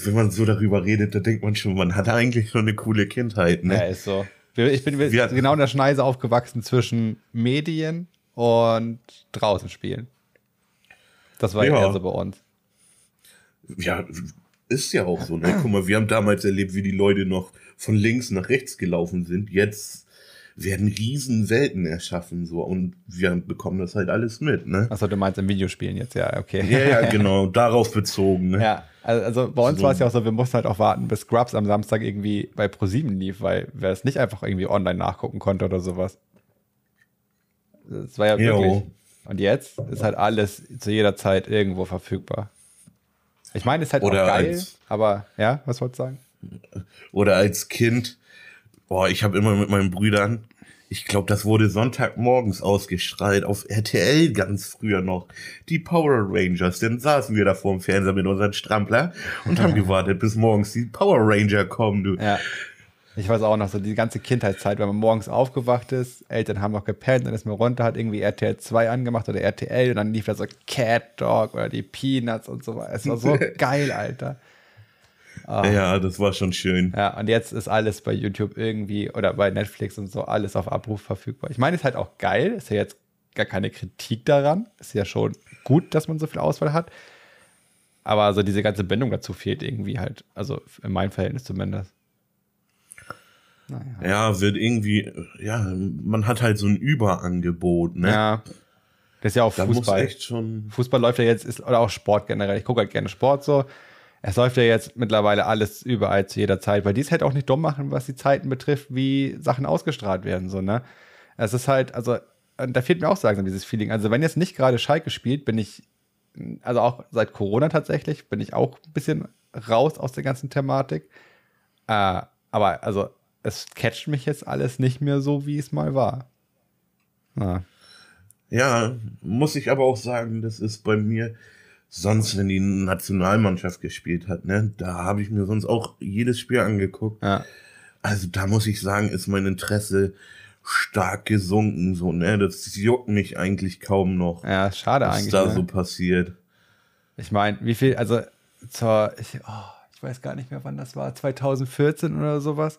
wenn man so darüber redet, da denkt man schon, man hatte eigentlich schon eine coole Kindheit. Ne? Ja, ist so. Ich bin Wir genau in der Schneise aufgewachsen zwischen Medien und draußen spielen. Das war ja eher so bei uns. Ja, ist ja auch so. Ne? Guck mal, wir haben damals erlebt, wie die Leute noch von links nach rechts gelaufen sind. Jetzt werden riesen Welten erschaffen so und wir bekommen das halt alles mit, ne? Achso, du meinst im Videospielen jetzt, ja, okay. Ja, ja, genau, darauf bezogen, ne? Ja, also, also bei uns so. war es ja auch so, wir mussten halt auch warten, bis Scrubs am Samstag irgendwie bei ProSieben lief, weil wer es nicht einfach irgendwie online nachgucken konnte oder sowas. Das war ja jo. wirklich. Und jetzt ist halt alles zu jeder Zeit irgendwo verfügbar. Ich meine, es ist halt oder auch geil, aber ja, was wolltest du sagen? Oder als Kind, boah, ich habe immer mit meinen Brüdern, ich glaube, das wurde Sonntagmorgens ausgestrahlt auf RTL ganz früher noch. Die Power Rangers. Dann saßen wir da vor dem Fernseher mit unseren Strampler und haben gewartet, bis morgens die Power Ranger kommen, du. Ja. Ich weiß auch noch, so die ganze Kindheitszeit, wenn man morgens aufgewacht ist, Eltern haben noch gepennt, dann ist man runter, hat irgendwie RTL 2 angemacht oder RTL und dann lief da so Cat Dog oder die Peanuts und so weiter. Es war so geil, Alter. Oh. Ja, das war schon schön. Ja, und jetzt ist alles bei YouTube irgendwie oder bei Netflix und so alles auf Abruf verfügbar. Ich meine, es ist halt auch geil, ist ja jetzt gar keine Kritik daran. Ist ja schon gut, dass man so viel Auswahl hat. Aber so diese ganze Bindung dazu fehlt irgendwie halt, also in meinem Verhältnis zumindest. Naja. Ja, wird irgendwie, ja, man hat halt so ein Überangebot, ne? Ja. Das ist ja auch Fußball. Fußball läuft ja jetzt, ist, oder auch Sport generell. Ich gucke halt gerne Sport so. Es läuft ja jetzt mittlerweile alles überall zu jeder Zeit, weil die es halt auch nicht dumm machen, was die Zeiten betrifft, wie Sachen ausgestrahlt werden, so, ne? Es ist halt, also, da fehlt mir auch langsam dieses Feeling. Also, wenn jetzt nicht gerade Schalke spielt, bin ich, also auch seit Corona tatsächlich, bin ich auch ein bisschen raus aus der ganzen Thematik. Äh, aber, also, es catcht mich jetzt alles nicht mehr so, wie es mal war. Ja. ja, muss ich aber auch sagen, das ist bei mir sonst, wenn die Nationalmannschaft gespielt hat, ne, da habe ich mir sonst auch jedes Spiel angeguckt. Ja. Also da muss ich sagen, ist mein Interesse stark gesunken, so, ne, das juckt mich eigentlich kaum noch. Ja, schade was eigentlich. Was da ne? so passiert. Ich meine, wie viel, also zur, ich, oh, ich weiß gar nicht mehr, wann das war, 2014 oder sowas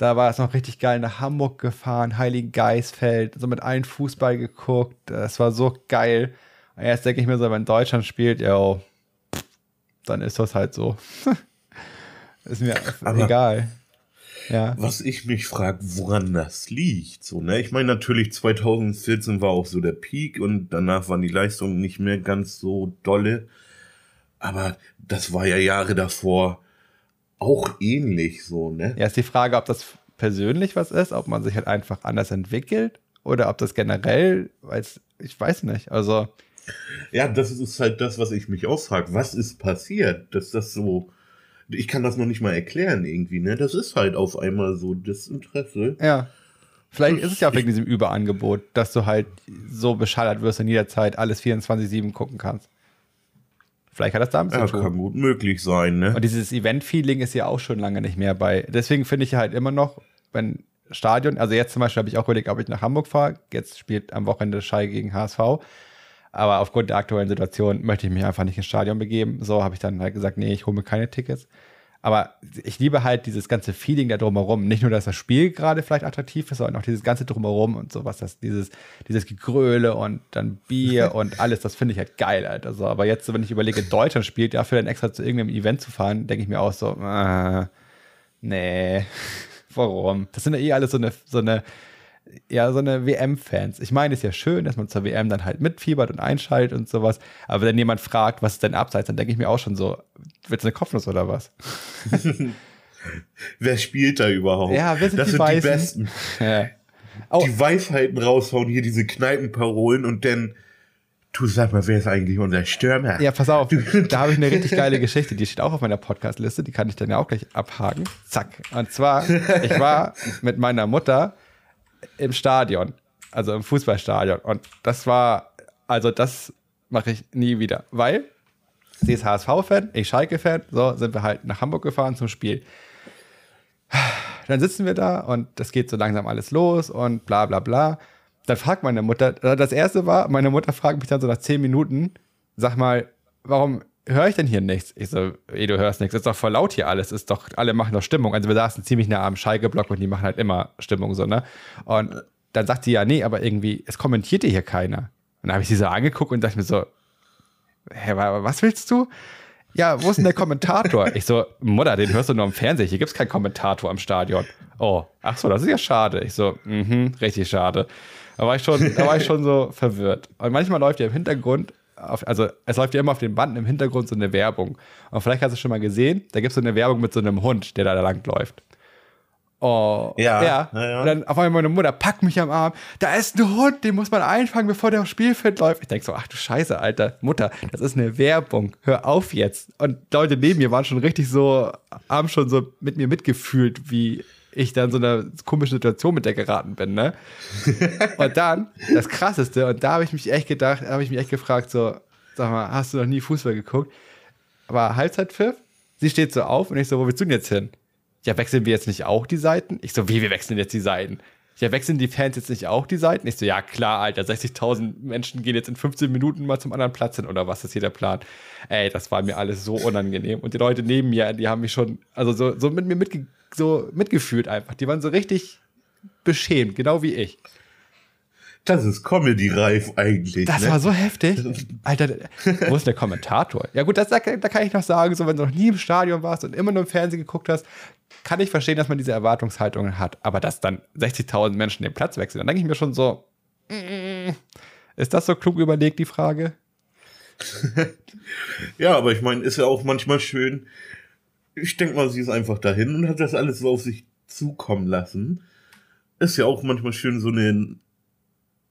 da war es noch richtig geil nach Hamburg gefahren, Heiligen Geisfeld, so mit allen Fußball geguckt. Das war so geil. Jetzt denke ich mir so, wenn Deutschland spielt, ja, dann ist das halt so. ist mir Aber egal. Ja. Was ich mich frage, woran das liegt. So, ne? Ich meine, natürlich 2014 war auch so der Peak und danach waren die Leistungen nicht mehr ganz so dolle. Aber das war ja Jahre davor auch ähnlich so, ne? Ja, ist die Frage, ob das persönlich was ist, ob man sich halt einfach anders entwickelt oder ob das generell, weiß, ich weiß nicht, also. Ja, das ist halt das, was ich mich auch frage. Was ist passiert, dass das so, ich kann das noch nicht mal erklären irgendwie, ne? Das ist halt auf einmal so das Interesse. Ja. Vielleicht ist es ja wegen diesem Überangebot, dass du halt so beschallert wirst in jeder Zeit alles 24-7 gucken kannst. Vielleicht hat das da ein bisschen ja, das kann gut möglich sein, ne? Und dieses Event-Feeling ist ja auch schon lange nicht mehr bei. Deswegen finde ich halt immer noch, wenn Stadion, also jetzt zum Beispiel habe ich auch überlegt, ob ich nach Hamburg fahre. Jetzt spielt am Wochenende Schei gegen HSV. Aber aufgrund der aktuellen Situation möchte ich mich einfach nicht ins Stadion begeben. So habe ich dann halt gesagt, nee, ich hole mir keine Tickets. Aber ich liebe halt dieses ganze Feeling da drumherum. Nicht nur, dass das Spiel gerade vielleicht attraktiv ist, sondern auch dieses ganze drumherum und sowas. Das, dieses, dieses Gegröle und dann Bier und alles, das finde ich halt geil, halt. Also, aber jetzt, wenn ich überlege, Deutschland spielt, dafür dann extra zu irgendeinem Event zu fahren, denke ich mir auch so, äh, nee, warum? Das sind ja eh alles so eine, so eine ja, so eine WM-Fans. Ich meine, es ist ja schön, dass man zur WM dann halt mitfiebert und einschaltet und sowas. Aber wenn jemand fragt, was ist denn abseits, dann denke ich mir auch schon so, wird es eine Kopfnuss oder was? wer spielt da überhaupt? Ja, wer sind das die sind Weißen? die Besten. Ja. Oh. Die Weisheiten raushauen, hier diese Kneipenparolen und dann, du sag mal, wer ist eigentlich unser Stürmer? Ja, pass auf, da habe ich eine richtig geile Geschichte, die steht auch auf meiner Podcast-Liste, die kann ich dann ja auch gleich abhaken. Zack. Und zwar, ich war mit meiner Mutter im Stadion, also im Fußballstadion. Und das war, also das mache ich nie wieder, weil sie ist HSV-Fan, ich Schalke-Fan, so sind wir halt nach Hamburg gefahren zum Spiel. Dann sitzen wir da und das geht so langsam alles los und bla bla bla. Dann fragt meine Mutter, das erste war, meine Mutter fragt mich dann so nach zehn Minuten, sag mal, warum höre ich denn hier nichts? Ich so, ey, du hörst nichts, ist doch voll laut hier alles, ist doch, alle machen doch Stimmung. Also wir saßen ziemlich nah am Schalke-Block und die machen halt immer Stimmung so, ne? Und dann sagt sie ja, nee, aber irgendwie, es kommentiert hier keiner. Und dann habe ich sie so angeguckt und dachte mir so, hä, was willst du? Ja, wo ist denn der Kommentator? Ich so, Mutter, den hörst du nur im Fernsehen, hier gibt es keinen Kommentator am Stadion. oh, ach so, das ist ja schade. Ich so, mhm, richtig schade. Da war ich schon, da war ich schon so verwirrt. Und manchmal läuft ja im Hintergrund, auf, also es läuft ja immer auf den Banden im Hintergrund so eine Werbung. Und vielleicht hast du schon mal gesehen, da gibt es so eine Werbung mit so einem Hund, der da lang läuft. Oh, ja, ja. ja, Und dann auf einmal meine Mutter packt mich am Arm. Da ist ein Hund, den muss man einfangen, bevor der aufs Spielfeld läuft. Ich denke so, ach du Scheiße, Alter, Mutter, das ist eine Werbung. Hör auf jetzt. Und Leute neben mir waren schon richtig so, haben schon so mit mir mitgefühlt, wie ich dann so eine komische Situation mit der geraten bin, ne? und dann, das krasseste, und da habe ich mich echt gedacht, habe ich mich echt gefragt, so, sag mal, hast du noch nie Fußball geguckt? Aber Halbzeitpfiff, sie steht so auf und ich so, wo willst du denn jetzt hin? Ja, wechseln wir jetzt nicht auch die Seiten? Ich so, wie, wir wechseln jetzt die Seiten? Ja, wechseln die Fans jetzt nicht auch die Seiten? Ich so, ja klar, Alter, 60.000 Menschen gehen jetzt in 15 Minuten mal zum anderen Platz hin oder was ist hier der Plan? Ey, das war mir alles so unangenehm. Und die Leute neben mir, die haben mich schon, also so, so mit mir mitge so mitgefühlt einfach. Die waren so richtig beschämt, genau wie ich. Das ist Comedy-reif eigentlich. Das ne? war so heftig. Alter, wo ist der Kommentator? Ja, gut, das, da, da, kann ich noch sagen, so wenn du noch nie im Stadion warst und immer nur im Fernsehen geguckt hast, kann ich verstehen, dass man diese Erwartungshaltungen hat. Aber dass dann 60.000 Menschen den Platz wechseln, dann denke ich mir schon so, mm, ist das so klug überlegt, die Frage? ja, aber ich meine, ist ja auch manchmal schön. Ich denke mal, sie ist einfach dahin und hat das alles so auf sich zukommen lassen. Ist ja auch manchmal schön, so eine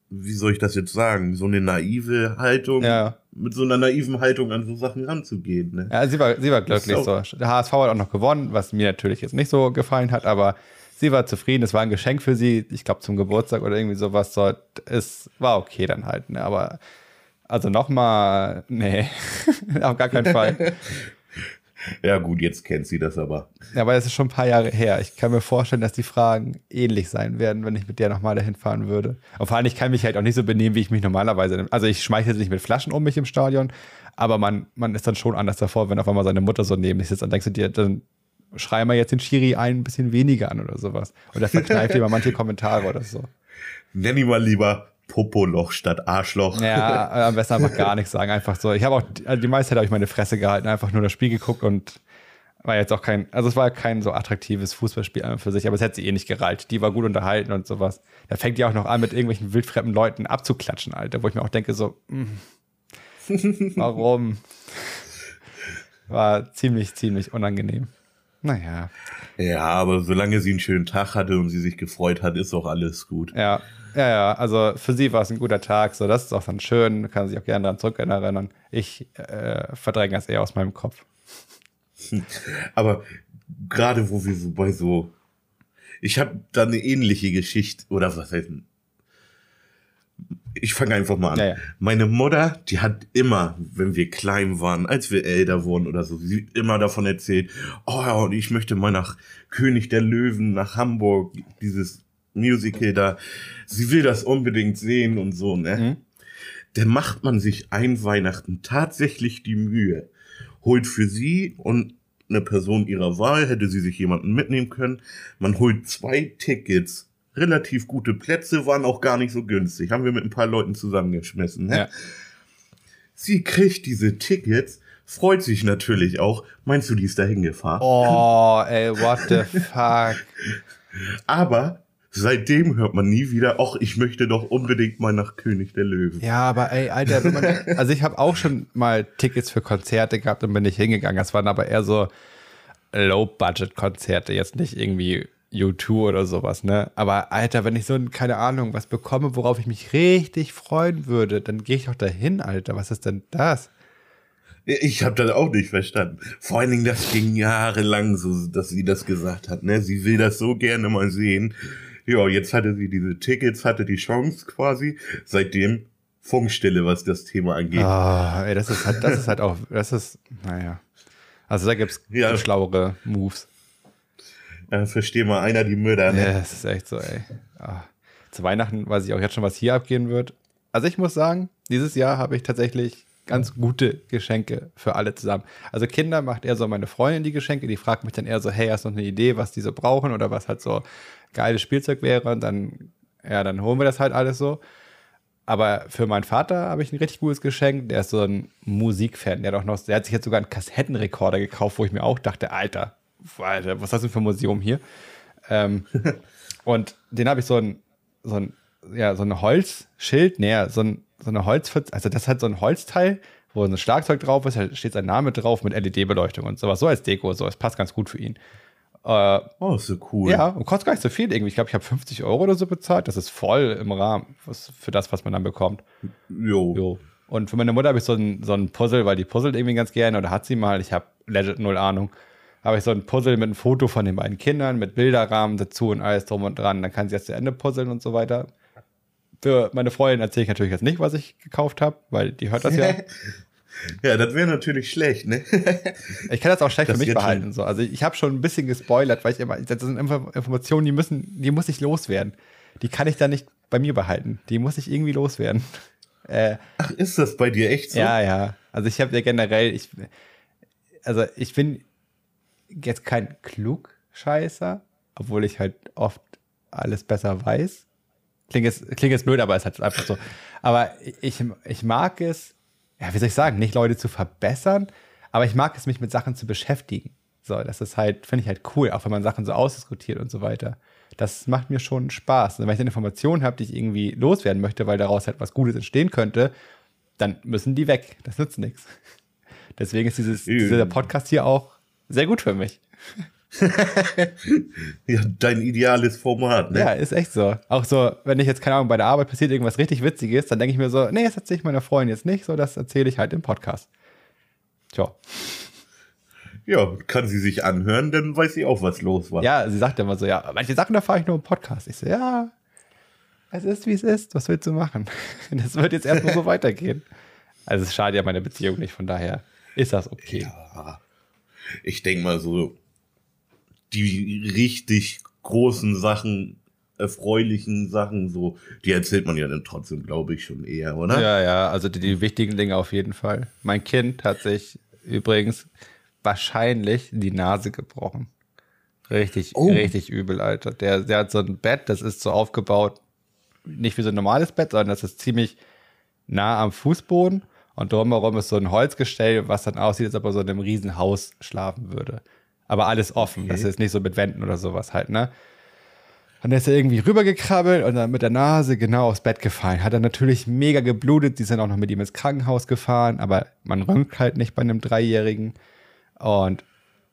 wie soll ich das jetzt sagen, so eine naive Haltung, ja. mit so einer naiven Haltung an so Sachen ranzugehen. Ne? Ja, sie war, sie war glücklich so. Der HSV hat auch noch gewonnen, was mir natürlich jetzt nicht so gefallen hat, aber sie war zufrieden. Es war ein Geschenk für sie, ich glaube zum Geburtstag oder irgendwie sowas. So, es war okay dann halt, ne? aber also nochmal, nee, auf gar keinen Fall. Ja, gut, jetzt kennt sie das aber. Ja, aber das ist schon ein paar Jahre her. Ich kann mir vorstellen, dass die Fragen ähnlich sein werden, wenn ich mit der nochmal dahin fahren würde. Und vor allem, ich kann mich halt auch nicht so benehmen, wie ich mich normalerweise. Also, ich schmeiße jetzt nicht mit Flaschen um mich im Stadion, aber man, man ist dann schon anders davor, wenn auf einmal seine Mutter so neben sich sitzt. Dann denkst du dir, dann schrei mal jetzt den Schiri ein bisschen weniger an oder sowas. Oder verkneift dir mal manche Kommentare oder so. Nenn ihn mal lieber Popoloch statt Arschloch. Ja, am besten einfach gar nichts sagen. Einfach so. Ich habe auch, also die meiste Zeit habe ich meine Fresse gehalten, einfach nur das Spiel geguckt und war jetzt auch kein, also es war kein so attraktives Fußballspiel für sich, aber es hätte sie eh nicht gereilt. Die war gut unterhalten und sowas. Da fängt die auch noch an, mit irgendwelchen wildfremden Leuten abzuklatschen, Alter, wo ich mir auch denke, so, mh, hm, warum? War ziemlich, ziemlich unangenehm. Naja. Ja, aber solange sie einen schönen Tag hatte und sie sich gefreut hat, ist auch alles gut. Ja, ja, ja, also für sie war es ein guter Tag, so das ist auch dann schön, kann sich auch gerne daran zurückerinnern. Ich äh, verdränge das eher aus meinem Kopf. Aber gerade wo wir so bei so, ich habe da eine ähnliche Geschichte oder was heißt ich fange einfach mal an. Ja, ja. Meine Mutter, die hat immer, wenn wir klein waren, als wir älter wurden oder so, sie immer davon erzählt, oh ja, und ich möchte mal nach König der Löwen, nach Hamburg, dieses Musical da. Sie will das unbedingt sehen und so, ne? Mhm. Dann macht man sich ein Weihnachten tatsächlich die Mühe, holt für sie und eine Person ihrer Wahl, hätte sie sich jemanden mitnehmen können. Man holt zwei Tickets, relativ gute Plätze, waren auch gar nicht so günstig. Haben wir mit ein paar Leuten zusammengeschmissen. Ne? Ja. Sie kriegt diese Tickets, freut sich natürlich auch. Meinst du, die ist da hingefahren? Oh, ey, what the fuck. Aber Seitdem hört man nie wieder, ach, ich möchte doch unbedingt mal nach König der Löwen. Ja, aber ey, Alter, man, also ich habe auch schon mal Tickets für Konzerte gehabt und bin nicht hingegangen. Das waren aber eher so Low-Budget-Konzerte, jetzt nicht irgendwie U2 oder sowas, ne? Aber Alter, wenn ich so, keine Ahnung, was bekomme, worauf ich mich richtig freuen würde, dann gehe ich doch dahin, Alter. Was ist denn das? Ich habe das auch nicht verstanden. Vor allen Dingen, das ging jahrelang so, dass sie das gesagt hat. Ne? Sie will das so gerne mal sehen. Ja, jetzt hatte sie diese Tickets, hatte die Chance quasi. Seitdem Funkstille, was das Thema angeht. Ah, ey, das ist halt, das ist halt auch, das ist, naja. Also da gibt's ja. schlauere Moves. Ja, versteh mal, einer die Mörder. Ne? Ja, das ist echt so, ey. Ah. Zu Weihnachten weiß ich auch jetzt schon, was hier abgehen wird. Also ich muss sagen, dieses Jahr habe ich tatsächlich ganz gute Geschenke für alle zusammen. Also Kinder macht eher so meine Freundin die Geschenke, die fragt mich dann eher so, hey, hast du noch eine Idee, was die so brauchen oder was halt so geiles Spielzeug wäre und dann, ja, dann holen wir das halt alles so. Aber für meinen Vater habe ich ein richtig gutes Geschenk. Der ist so ein Musikfan. Der hat, auch noch, der hat sich jetzt sogar einen Kassettenrekorder gekauft, wo ich mir auch dachte, Alter, Alter was hast du für ein Museum hier? Ähm, und den habe ich so ein, so ein, ja, so ein Holzschild, nee, so, ein, so eine Holz, also das hat so ein Holzteil, wo ein Schlagzeug drauf ist, da steht sein Name drauf mit LED-Beleuchtung und sowas, so als Deko, so, es passt ganz gut für ihn. Äh, oh, ist so cool. Ja, und kostet gar nicht so viel irgendwie. Ich glaube, ich habe 50 Euro oder so bezahlt. Das ist voll im Rahmen was, für das, was man dann bekommt. Jo. jo. Und für meine Mutter habe ich so ein, so ein Puzzle, weil die puzzelt irgendwie ganz gerne oder hat sie mal. Ich habe legit null Ahnung. Habe ich so ein Puzzle mit einem Foto von den beiden Kindern, mit Bilderrahmen dazu und alles drum und dran. Dann kann sie jetzt zu Ende puzzeln und so weiter. Für meine Freundin erzähle ich natürlich jetzt nicht, was ich gekauft habe, weil die hört das ja. Ja, das wäre natürlich schlecht, ne? ich kann das auch schlecht das für mich behalten. So. Also ich habe schon ein bisschen gespoilert, weil ich immer, das sind Informationen, die müssen, die muss ich loswerden. Die kann ich dann nicht bei mir behalten. Die muss ich irgendwie loswerden. Äh, Ach, ist das bei dir echt so? Ja, ja. Also ich habe ja generell, ich, also ich bin jetzt kein Klugscheißer, obwohl ich halt oft alles besser weiß. Klingt jetzt, klingt jetzt blöd, aber es ist halt einfach so. Aber ich, ich mag es, ja, wie soll ich sagen, nicht Leute zu verbessern, aber ich mag es, mich mit Sachen zu beschäftigen. So, das ist halt, finde ich halt cool, auch wenn man Sachen so ausdiskutiert und so weiter. Das macht mir schon Spaß. Und wenn ich eine Information habe, die ich irgendwie loswerden möchte, weil daraus halt was Gutes entstehen könnte, dann müssen die weg. Das nützt nichts. Deswegen ist dieses, dieser Podcast hier auch sehr gut für mich. ja, dein ideales Format, ne? Ja, ist echt so. Auch so, wenn ich jetzt, keine Ahnung, bei der Arbeit passiert irgendwas richtig Witziges, dann denke ich mir so, nee, das erzähle ich meiner Freundin jetzt nicht, so, das erzähle ich halt im Podcast. Tja. Ja, kann sie sich anhören, dann weiß sie auch, was los war. Ja, sie sagt immer so, ja, manche Sachen da fahre ich nur im Podcast. Ich so, ja, es ist, wie es ist, was willst du machen? Das wird jetzt erstmal so weitergehen. Also es schadet ja meine Beziehung nicht, von daher ist das okay. Ja, ich denke mal so, die richtig großen Sachen, erfreulichen Sachen, so, die erzählt man ja dann trotzdem, glaube ich, schon eher, oder? Ja, ja, also die, die wichtigen Dinge auf jeden Fall. Mein Kind hat sich übrigens wahrscheinlich die Nase gebrochen. Richtig, oh. richtig übel, Alter. Der, der hat so ein Bett, das ist so aufgebaut, nicht wie so ein normales Bett, sondern das ist ziemlich nah am Fußboden und drumherum ist so ein Holzgestell, was dann aussieht, als ob er so in einem riesen Haus schlafen würde aber alles offen. Okay. Das ist nicht so mit Wänden oder sowas halt, ne? Und dann ist er irgendwie rübergekrabbelt und dann mit der Nase genau aufs Bett gefallen. Hat er natürlich mega geblutet. Die sind auch noch mit ihm ins Krankenhaus gefahren, aber man röntgt halt nicht bei einem Dreijährigen. Und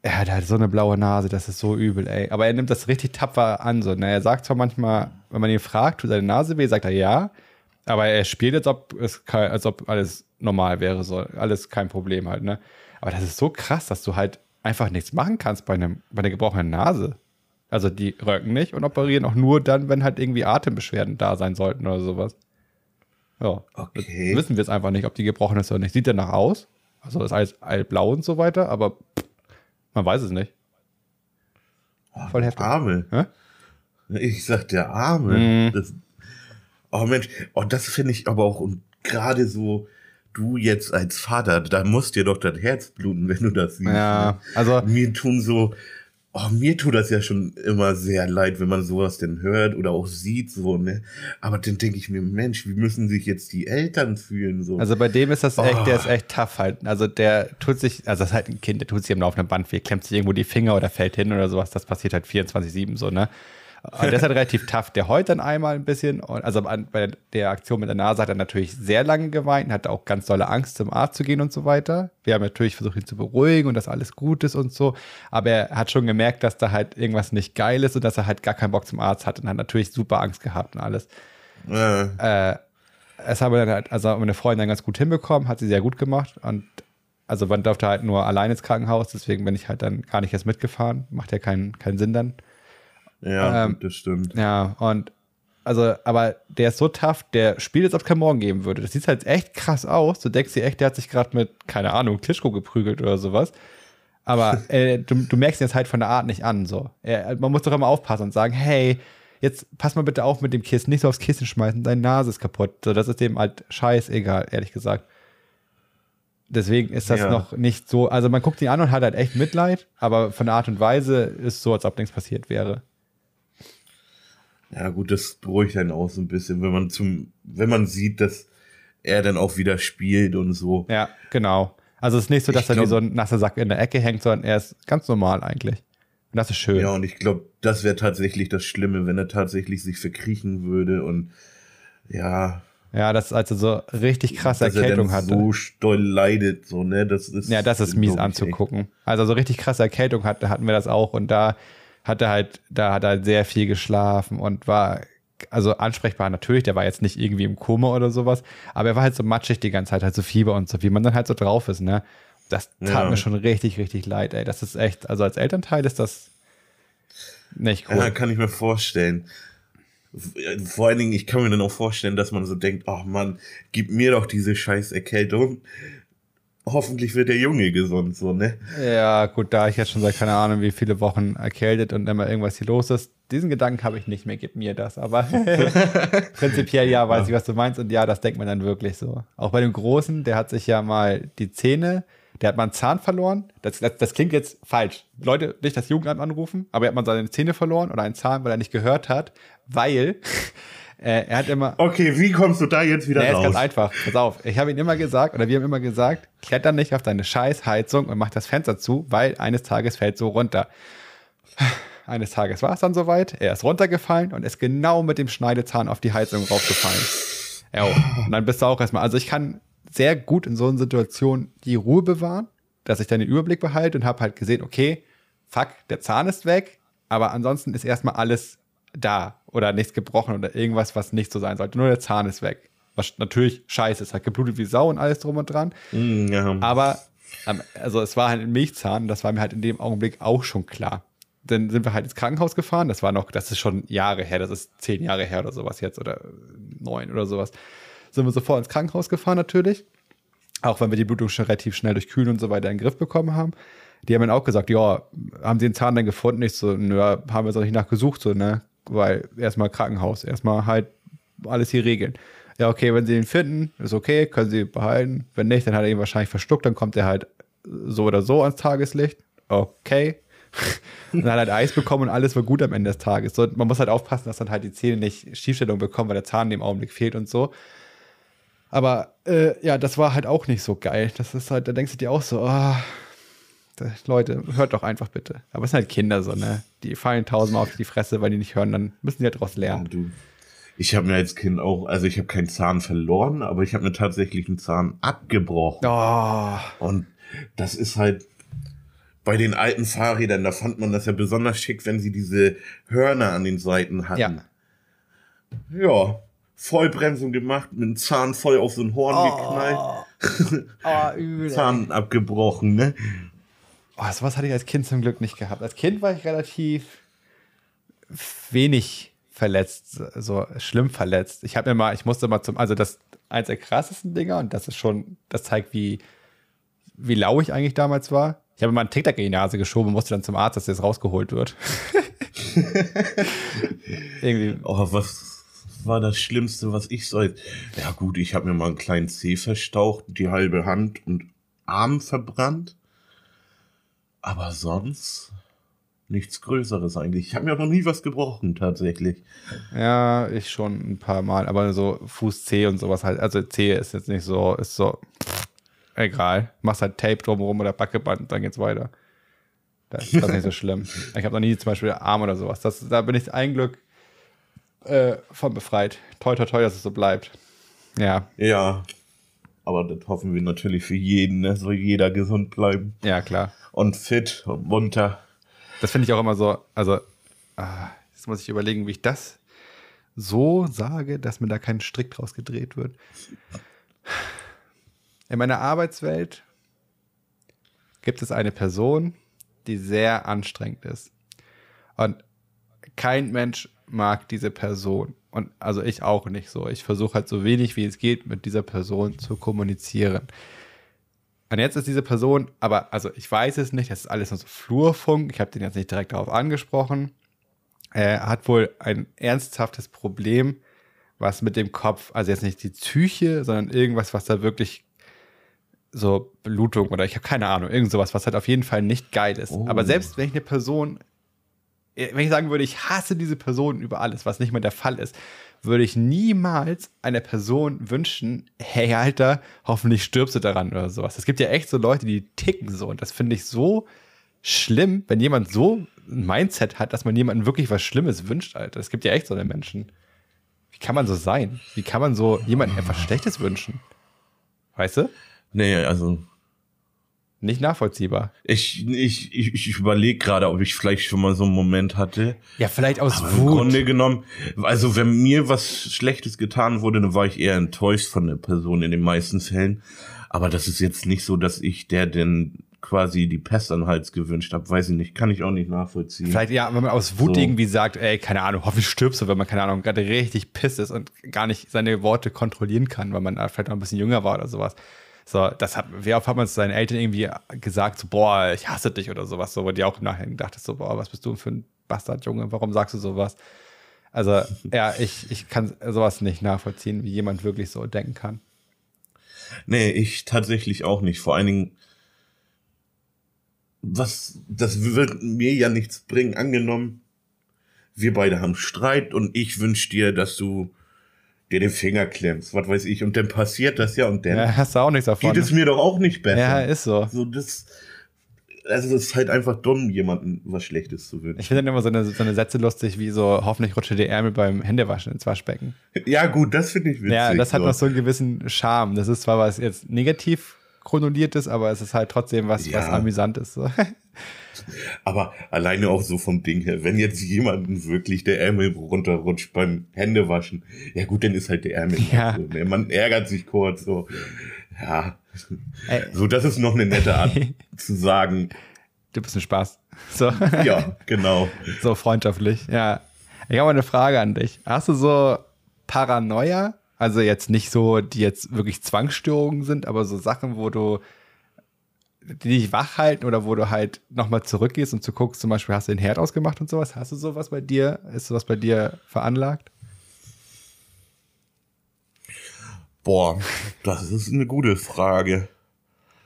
er hat halt so eine blaue Nase, das ist so übel, ey. Aber er nimmt das richtig tapfer an. So. Ne? Er sagt zwar manchmal, wenn man ihn fragt, tut seine Nase weh, sagt er ja. Aber er spielt, als ob, es, als ob alles normal wäre, so. alles kein Problem halt. Ne? Aber das ist so krass, dass du halt einfach nichts machen kannst bei, einem, bei einer gebrochenen Nase. Also die röcken nicht und operieren auch nur dann, wenn halt irgendwie Atembeschwerden da sein sollten oder sowas. Ja. Okay. Wissen wir jetzt einfach nicht, ob die gebrochen ist oder nicht. Sieht danach aus. Also ist alles blau und so weiter, aber man weiß es nicht. Oh, Voll heftig. Arme. Hä? Ich sag der Arme. Mhm. Das, oh Mensch, oh, das finde ich aber auch gerade so du jetzt als Vater, da muss dir doch das Herz bluten, wenn du das siehst. Ja, ne? also. Mir tun so, oh, mir tut das ja schon immer sehr leid, wenn man sowas denn hört oder auch sieht, so, ne? Aber dann denke ich mir, Mensch, wie müssen sich jetzt die Eltern fühlen, so? Also bei dem ist das echt, oh. der ist echt tough halt. Also der tut sich, also das ist halt ein Kind, der tut sich im laufenden Band weh, klemmt sich irgendwo die Finger oder fällt hin oder sowas. Das passiert halt 24-7 so, ne? Aber der ist halt relativ tough. Der heult dann einmal ein bisschen. Und also bei der Aktion mit der Nase hat er natürlich sehr lange geweint, hatte auch ganz dolle Angst, zum Arzt zu gehen und so weiter. Wir haben natürlich versucht, ihn zu beruhigen und dass alles gut ist und so. Aber er hat schon gemerkt, dass da halt irgendwas nicht geil ist und dass er halt gar keinen Bock zum Arzt hat und hat natürlich super Angst gehabt und alles. Ja. Äh, es habe dann halt, also meine Freundin dann ganz gut hinbekommen, hat sie sehr gut gemacht und also man durfte halt nur allein ins Krankenhaus, deswegen bin ich halt dann gar nicht erst mitgefahren. Macht ja keinen, keinen Sinn dann. Ja, ähm, das stimmt. Ja, und also, aber der ist so tough, der spielt jetzt, ob es kein Morgen geben würde. Das sieht halt echt krass aus. Du denkst dir echt, der hat sich gerade mit, keine Ahnung, Klitschko geprügelt oder sowas. Aber äh, du, du, merkst ihn jetzt halt von der Art nicht an. So. Er, man muss doch immer aufpassen und sagen, hey, jetzt pass mal bitte auf mit dem Kissen, nicht so aufs Kissen schmeißen, deine Nase ist kaputt. So, das ist dem halt scheißegal, ehrlich gesagt. Deswegen ist das ja. noch nicht so, also man guckt ihn an und hat halt echt Mitleid, aber von der Art und Weise ist so, als ob nichts passiert wäre. Ja, gut, das beruhigt einen auch so ein bisschen, wenn man zum, wenn man sieht, dass er dann auch wieder spielt und so. Ja, genau. Also es ist nicht so, dass ich er wie so ein nasser Sack in der Ecke hängt, sondern er ist ganz normal eigentlich. Und das ist schön. Ja, und ich glaube, das wäre tatsächlich das Schlimme, wenn er tatsächlich sich verkriechen würde und ja. Ja, das also so richtig krasse Erkältung hatte. So doll leidet, so, ne? Das ist. Ja, das ist mies anzugucken. Echt. Also so richtig krasse Erkältung hatte, hatten wir das auch und da hat er halt, da hat er halt sehr viel geschlafen und war also ansprechbar natürlich, der war jetzt nicht irgendwie im Koma oder sowas, aber er war halt so matschig die ganze Zeit, halt so Fieber und so, wie man dann halt so drauf ist, ne? Das tat ja. mir schon richtig, richtig leid, ey. Das ist echt, also als Elternteil ist das nicht cool. Ja, kann ich mir vorstellen. Vor allen Dingen, ich kann mir dann auch vorstellen, dass man so denkt, ach oh Mann, gib mir doch diese scheiß Erkältung hoffentlich wird der Junge gesund, so, ne? Ja, gut, da ich jetzt schon seit keine Ahnung wie viele Wochen erkältet und immer irgendwas hier los ist, diesen Gedanken habe ich nicht mehr, gib mir das. Aber prinzipiell ja, weiß ja. ich, was du meinst und ja, das denkt man dann wirklich so. Auch bei dem Großen, der hat sich ja mal die Zähne, der hat mal einen Zahn verloren. Das, das, das klingt jetzt falsch. Leute, nicht das Jugendamt anrufen, aber er hat mal seine Zähne verloren oder einen Zahn, weil er nicht gehört hat, weil äh, er hat immer. Okay, wie kommst du da jetzt wieder nee, raus? ist ganz einfach. Pass auf. Ich habe ihm immer gesagt, oder wir haben immer gesagt, kletter nicht auf deine Scheißheizung und mach das Fenster zu, weil eines Tages fällt so runter. Eines Tages war es dann soweit. Er ist runtergefallen und ist genau mit dem Schneidezahn auf die Heizung raufgefallen. Ja, und dann bist du auch erstmal. Also ich kann sehr gut in so einer Situation die Ruhe bewahren, dass ich dann den Überblick behalte und habe halt gesehen, okay, fuck, der Zahn ist weg, aber ansonsten ist erstmal alles da oder nichts gebrochen oder irgendwas, was nicht so sein sollte. Nur der Zahn ist weg. Was natürlich scheiße ist, hat geblutet wie Sau und alles drum und dran. Mm, ja. Aber also es war halt ein Milchzahn, das war mir halt in dem Augenblick auch schon klar. Dann sind wir halt ins Krankenhaus gefahren. Das war noch, das ist schon Jahre her, das ist zehn Jahre her oder sowas jetzt oder neun oder sowas. Sind wir sofort ins Krankenhaus gefahren natürlich. Auch wenn wir die Blutung schon relativ schnell durch Kühlen und so weiter in den Griff bekommen haben. Die haben dann auch gesagt, ja, haben sie den Zahn dann gefunden? Ich so, nö, haben wir so nicht nachgesucht, so, ne? Weil erstmal Krankenhaus, erstmal halt alles hier regeln. Ja, okay, wenn sie ihn finden, ist okay, können sie behalten. Wenn nicht, dann hat er ihn wahrscheinlich verschluckt, dann kommt er halt so oder so ans Tageslicht. Okay. dann hat er halt Eis bekommen und alles war gut am Ende des Tages. So, man muss halt aufpassen, dass dann halt die Zähne nicht Schiefstellung bekommen, weil der Zahn in dem Augenblick fehlt und so. Aber äh, ja, das war halt auch nicht so geil. Das ist halt, da denkst du dir auch so, oh, Leute, hört doch einfach bitte. Aber es sind halt Kinder so, ne? Die fallen tausendmal auf die Fresse, weil die nicht hören, dann müssen die halt daraus lernen. du. Ich habe mir als Kind auch, also ich habe keinen Zahn verloren, aber ich habe mir tatsächlich einen Zahn abgebrochen. Oh. Und das ist halt bei den alten Fahrrädern, da fand man das ja besonders schick, wenn sie diese Hörner an den Seiten hatten. Ja. Ja, Vollbremsung gemacht, mit dem Zahn voll auf so ein Horn oh. geknallt. Oh, übel. Zahn abgebrochen, ne? Oh, sowas hatte ich als Kind zum Glück nicht gehabt. Als Kind war ich relativ wenig verletzt, so schlimm verletzt. Ich habe mir mal, ich musste mal zum, also das eins der krassesten Dinger und das ist schon, das zeigt, wie, wie lau ich eigentlich damals war. Ich habe mal einen TikTok in die Nase geschoben und musste dann zum Arzt, dass das rausgeholt wird. Irgendwie. Oh, was war das Schlimmste, was ich so. Ja, gut, ich habe mir mal einen kleinen Zeh verstaucht, die halbe Hand und Arm verbrannt. Aber sonst nichts Größeres eigentlich. Ich habe mir noch nie was gebrochen, tatsächlich. Ja, ich schon ein paar Mal, aber so Fuß C und sowas halt. Also C ist jetzt nicht so, ist so egal. Machst halt Tape drumherum oder Backeband, dann geht's weiter. Das ist das nicht so schlimm. Ich habe noch nie zum Beispiel Arm oder sowas. Das, da bin ich ein Glück äh, von befreit. Toi, toi, toi, dass es so bleibt. Ja. Ja. Aber das hoffen wir natürlich für jeden, ne? Soll jeder gesund bleiben. Ja, klar und fit und munter. Das finde ich auch immer so, also ah, jetzt muss ich überlegen, wie ich das so sage, dass mir da kein Strick draus gedreht wird. In meiner Arbeitswelt gibt es eine Person, die sehr anstrengend ist. Und kein Mensch mag diese Person. Und also ich auch nicht so. Ich versuche halt so wenig wie es geht mit dieser Person zu kommunizieren. Und jetzt ist diese Person, aber also ich weiß es nicht, das ist alles nur so Flurfunk, ich habe den jetzt nicht direkt darauf angesprochen. Er hat wohl ein ernsthaftes Problem, was mit dem Kopf, also jetzt nicht die Psyche, sondern irgendwas, was da wirklich so Blutung oder ich habe keine Ahnung, irgend sowas, was halt auf jeden Fall nicht geil ist. Oh. Aber selbst wenn ich eine Person, wenn ich sagen würde, ich hasse diese Person über alles, was nicht mehr der Fall ist, würde ich niemals einer Person wünschen, hey Alter, hoffentlich stirbst du daran oder sowas. Es gibt ja echt so Leute, die ticken so und das finde ich so schlimm, wenn jemand so ein Mindset hat, dass man jemandem wirklich was Schlimmes wünscht, Alter. Es gibt ja echt so eine Menschen. Wie kann man so sein? Wie kann man so jemandem etwas Schlechtes wünschen? Weißt du? Nee, also. Nicht nachvollziehbar. Ich, ich, ich, ich überlege gerade, ob ich vielleicht schon mal so einen Moment hatte. Ja, vielleicht aus Aber Wut. Im Grunde genommen, also wenn mir was Schlechtes getan wurde, dann war ich eher enttäuscht von der Person in den meisten Fällen. Aber das ist jetzt nicht so, dass ich der denn quasi die Pest an den Hals gewünscht habe. Weiß ich nicht, kann ich auch nicht nachvollziehen. Vielleicht, ja, wenn man aus Wut so. irgendwie sagt, ey, keine Ahnung, hoffentlich stirbst du, wenn man, keine Ahnung, gerade richtig piss ist und gar nicht seine Worte kontrollieren kann, weil man vielleicht noch ein bisschen jünger war oder sowas. So, das hat, wie oft hat man zu seinen Eltern irgendwie gesagt, so, boah, ich hasse dich oder sowas, so, wo die auch im Nachhinein gedacht so, boah, was bist du für ein Bastardjunge, warum sagst du sowas? Also, ja, ich, ich kann sowas nicht nachvollziehen, wie jemand wirklich so denken kann. Nee, ich tatsächlich auch nicht. Vor allen Dingen, was, das wird mir ja nichts bringen. Angenommen, wir beide haben Streit und ich wünsche dir, dass du dir den Finger klemmst, was weiß ich, und dann passiert das ja und dann ja, hast du auch nichts davon. Geht es mir doch auch nicht besser. Ja, ist so. So das also es ist halt einfach dumm, jemandem was Schlechtes zu wünschen. Ich finde dann immer so eine, so eine Sätze lustig, wie so, hoffentlich rutsche die Ärmel beim Händewaschen ins Waschbecken. Ja, gut, das finde ich witzig. Ja, das hat so. noch so einen gewissen Charme. Das ist zwar was jetzt negativ chronoliertes, aber es ist halt trotzdem was, ja. was amüsantes. So. Aber alleine auch so vom Ding her, wenn jetzt jemanden wirklich der Ärmel runterrutscht beim Händewaschen, ja gut, dann ist halt der Ärmel. Ja. So, ne? Man ärgert sich kurz so. Ja. Ey. So, das ist noch eine nette Art zu sagen. Du bist ein Spaß. So. Ja, genau. So freundschaftlich, ja. Ich habe eine Frage an dich. Hast du so Paranoia? Also jetzt nicht so, die jetzt wirklich Zwangsstörungen sind, aber so Sachen, wo du die dich wach halten oder wo du halt nochmal zurückgehst und zu guckst, zum Beispiel hast du den Herd ausgemacht und sowas. Hast du sowas bei dir? Ist sowas bei dir veranlagt? Boah, das ist eine gute Frage.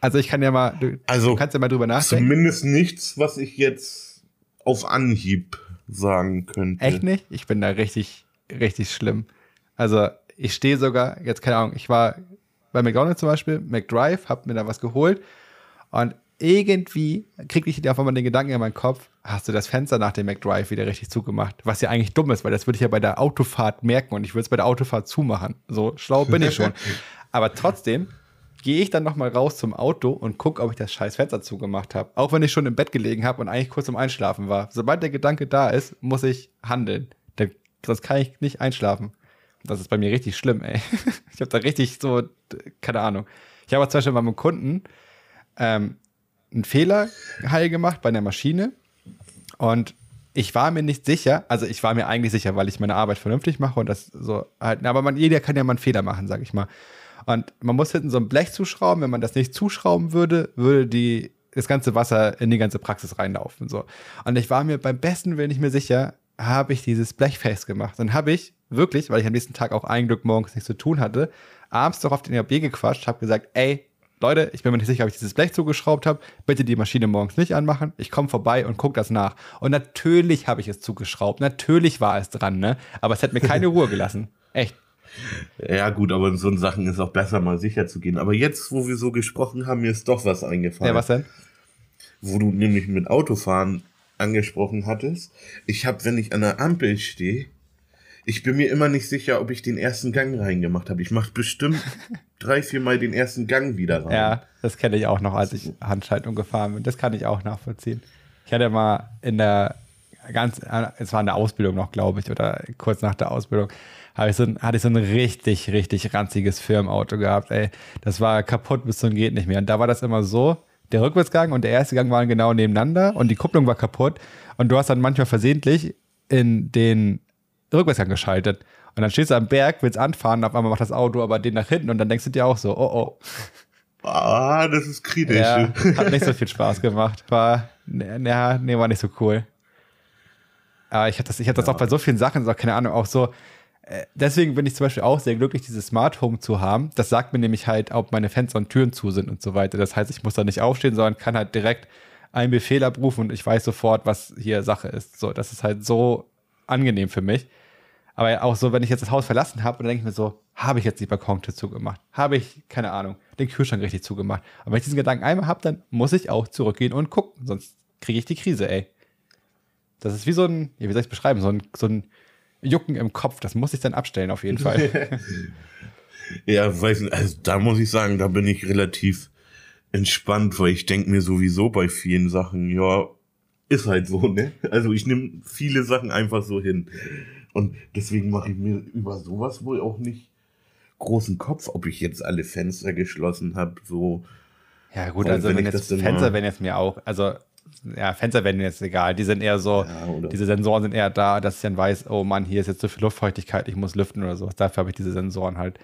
Also ich kann ja mal, du, also, du kannst ja mal drüber nachdenken. Zumindest nichts, was ich jetzt auf Anhieb sagen könnte. Echt nicht? Ich bin da richtig, richtig schlimm. Also ich stehe sogar, jetzt keine Ahnung, ich war bei McDonald's zum Beispiel, McDrive, hab mir da was geholt und irgendwie kriege ich auf einmal den Gedanken in meinen Kopf, hast du das Fenster nach dem McDrive wieder richtig zugemacht? Was ja eigentlich dumm ist, weil das würde ich ja bei der Autofahrt merken und ich würde es bei der Autofahrt zumachen. So schlau bin ich schon. Aber trotzdem gehe ich dann noch mal raus zum Auto und gucke, ob ich das scheiß Fenster zugemacht habe. Auch wenn ich schon im Bett gelegen habe und eigentlich kurz zum Einschlafen war. Sobald der Gedanke da ist, muss ich handeln. Sonst kann ich nicht einschlafen. Das ist bei mir richtig schlimm, ey. Ich habe da richtig so, keine Ahnung. Ich habe zum Beispiel bei meinem Kunden, ähm, einen Fehler heil gemacht bei einer Maschine und ich war mir nicht sicher, also ich war mir eigentlich sicher, weil ich meine Arbeit vernünftig mache und das so halt, aber man, jeder kann ja mal einen Fehler machen, sag ich mal. Und man muss hinten so ein Blech zuschrauben, wenn man das nicht zuschrauben würde, würde die, das ganze Wasser in die ganze Praxis reinlaufen, so. Und ich war mir beim besten Willen nicht mehr sicher, habe ich dieses Blech festgemacht. Dann habe ich wirklich, weil ich am nächsten Tag auch ein Glück morgens nichts zu tun hatte, abends doch auf den ERB gequatscht, habe gesagt, ey, Leute, ich bin mir nicht sicher, ob ich dieses Blech zugeschraubt habe. Bitte die Maschine morgens nicht anmachen. Ich komme vorbei und gucke das nach. Und natürlich habe ich es zugeschraubt. Natürlich war es dran, ne? Aber es hat mir keine Ruhe gelassen. Echt. Ja, gut, aber in so Sachen ist auch besser, mal sicher zu gehen. Aber jetzt, wo wir so gesprochen haben, mir ist doch was eingefallen. Ja, was denn? Wo du nämlich mit Autofahren angesprochen hattest. Ich habe, wenn ich an der Ampel stehe, ich bin mir immer nicht sicher, ob ich den ersten Gang reingemacht habe. Ich mache bestimmt drei, vier Mal den ersten Gang wieder rein. Ja, das kenne ich auch noch, als ich Handschaltung gefahren bin. Das kann ich auch nachvollziehen. Ich hatte mal in der ganz, es war in der Ausbildung noch, glaube ich, oder kurz nach der Ausbildung, ich so hatte ich so ein richtig, richtig ranziges Firmenauto gehabt. Ey, das war kaputt bis zum geht nicht mehr. Und da war das immer so, der Rückwärtsgang und der erste Gang waren genau nebeneinander und die Kupplung war kaputt. Und du hast dann manchmal versehentlich in den Rückwärtsgang geschaltet. Und dann stehst du am Berg, willst anfahren, auf einmal macht das Auto aber den nach hinten und dann denkst du dir auch so, oh oh. Ah, das ist kritisch. Ja, hat nicht so viel Spaß gemacht. War, ja, nee, war nicht so cool. Aber ich hatte das, ich hatte das ja. auch bei so vielen Sachen, so, keine Ahnung, auch so. Deswegen bin ich zum Beispiel auch sehr glücklich, dieses Smart Home zu haben. Das sagt mir nämlich halt, ob meine Fenster und Türen zu sind und so weiter. Das heißt, ich muss da nicht aufstehen, sondern kann halt direkt einen Befehl abrufen und ich weiß sofort, was hier Sache ist. So, das ist halt so angenehm für mich. Aber auch so, wenn ich jetzt das Haus verlassen habe, dann denke ich mir so, habe ich jetzt die Balkontür zugemacht? Habe ich, keine Ahnung, den Kühlschrank richtig zugemacht? Aber wenn ich diesen Gedanken einmal habe, dann muss ich auch zurückgehen und gucken, sonst kriege ich die Krise, ey. Das ist wie so ein, wie soll ich es beschreiben, so ein, so ein Jucken im Kopf. Das muss ich dann abstellen, auf jeden Fall. ja, weiß nicht, also da muss ich sagen, da bin ich relativ entspannt, weil ich denke mir sowieso bei vielen Sachen, ja, ist halt so, ne? Also ich nehme viele Sachen einfach so hin. Und deswegen mache ich mir über sowas wohl auch nicht großen Kopf, ob ich jetzt alle Fenster geschlossen habe, so. Ja, gut, also wenn, jetzt Fenster werden jetzt mir auch, also ja, Fenster werden jetzt egal. Die sind eher so, ja, diese Sensoren sind eher da, dass ich dann weiß, oh Mann, hier ist jetzt so viel Luftfeuchtigkeit, ich muss lüften oder sowas. Dafür habe ich diese Sensoren halt.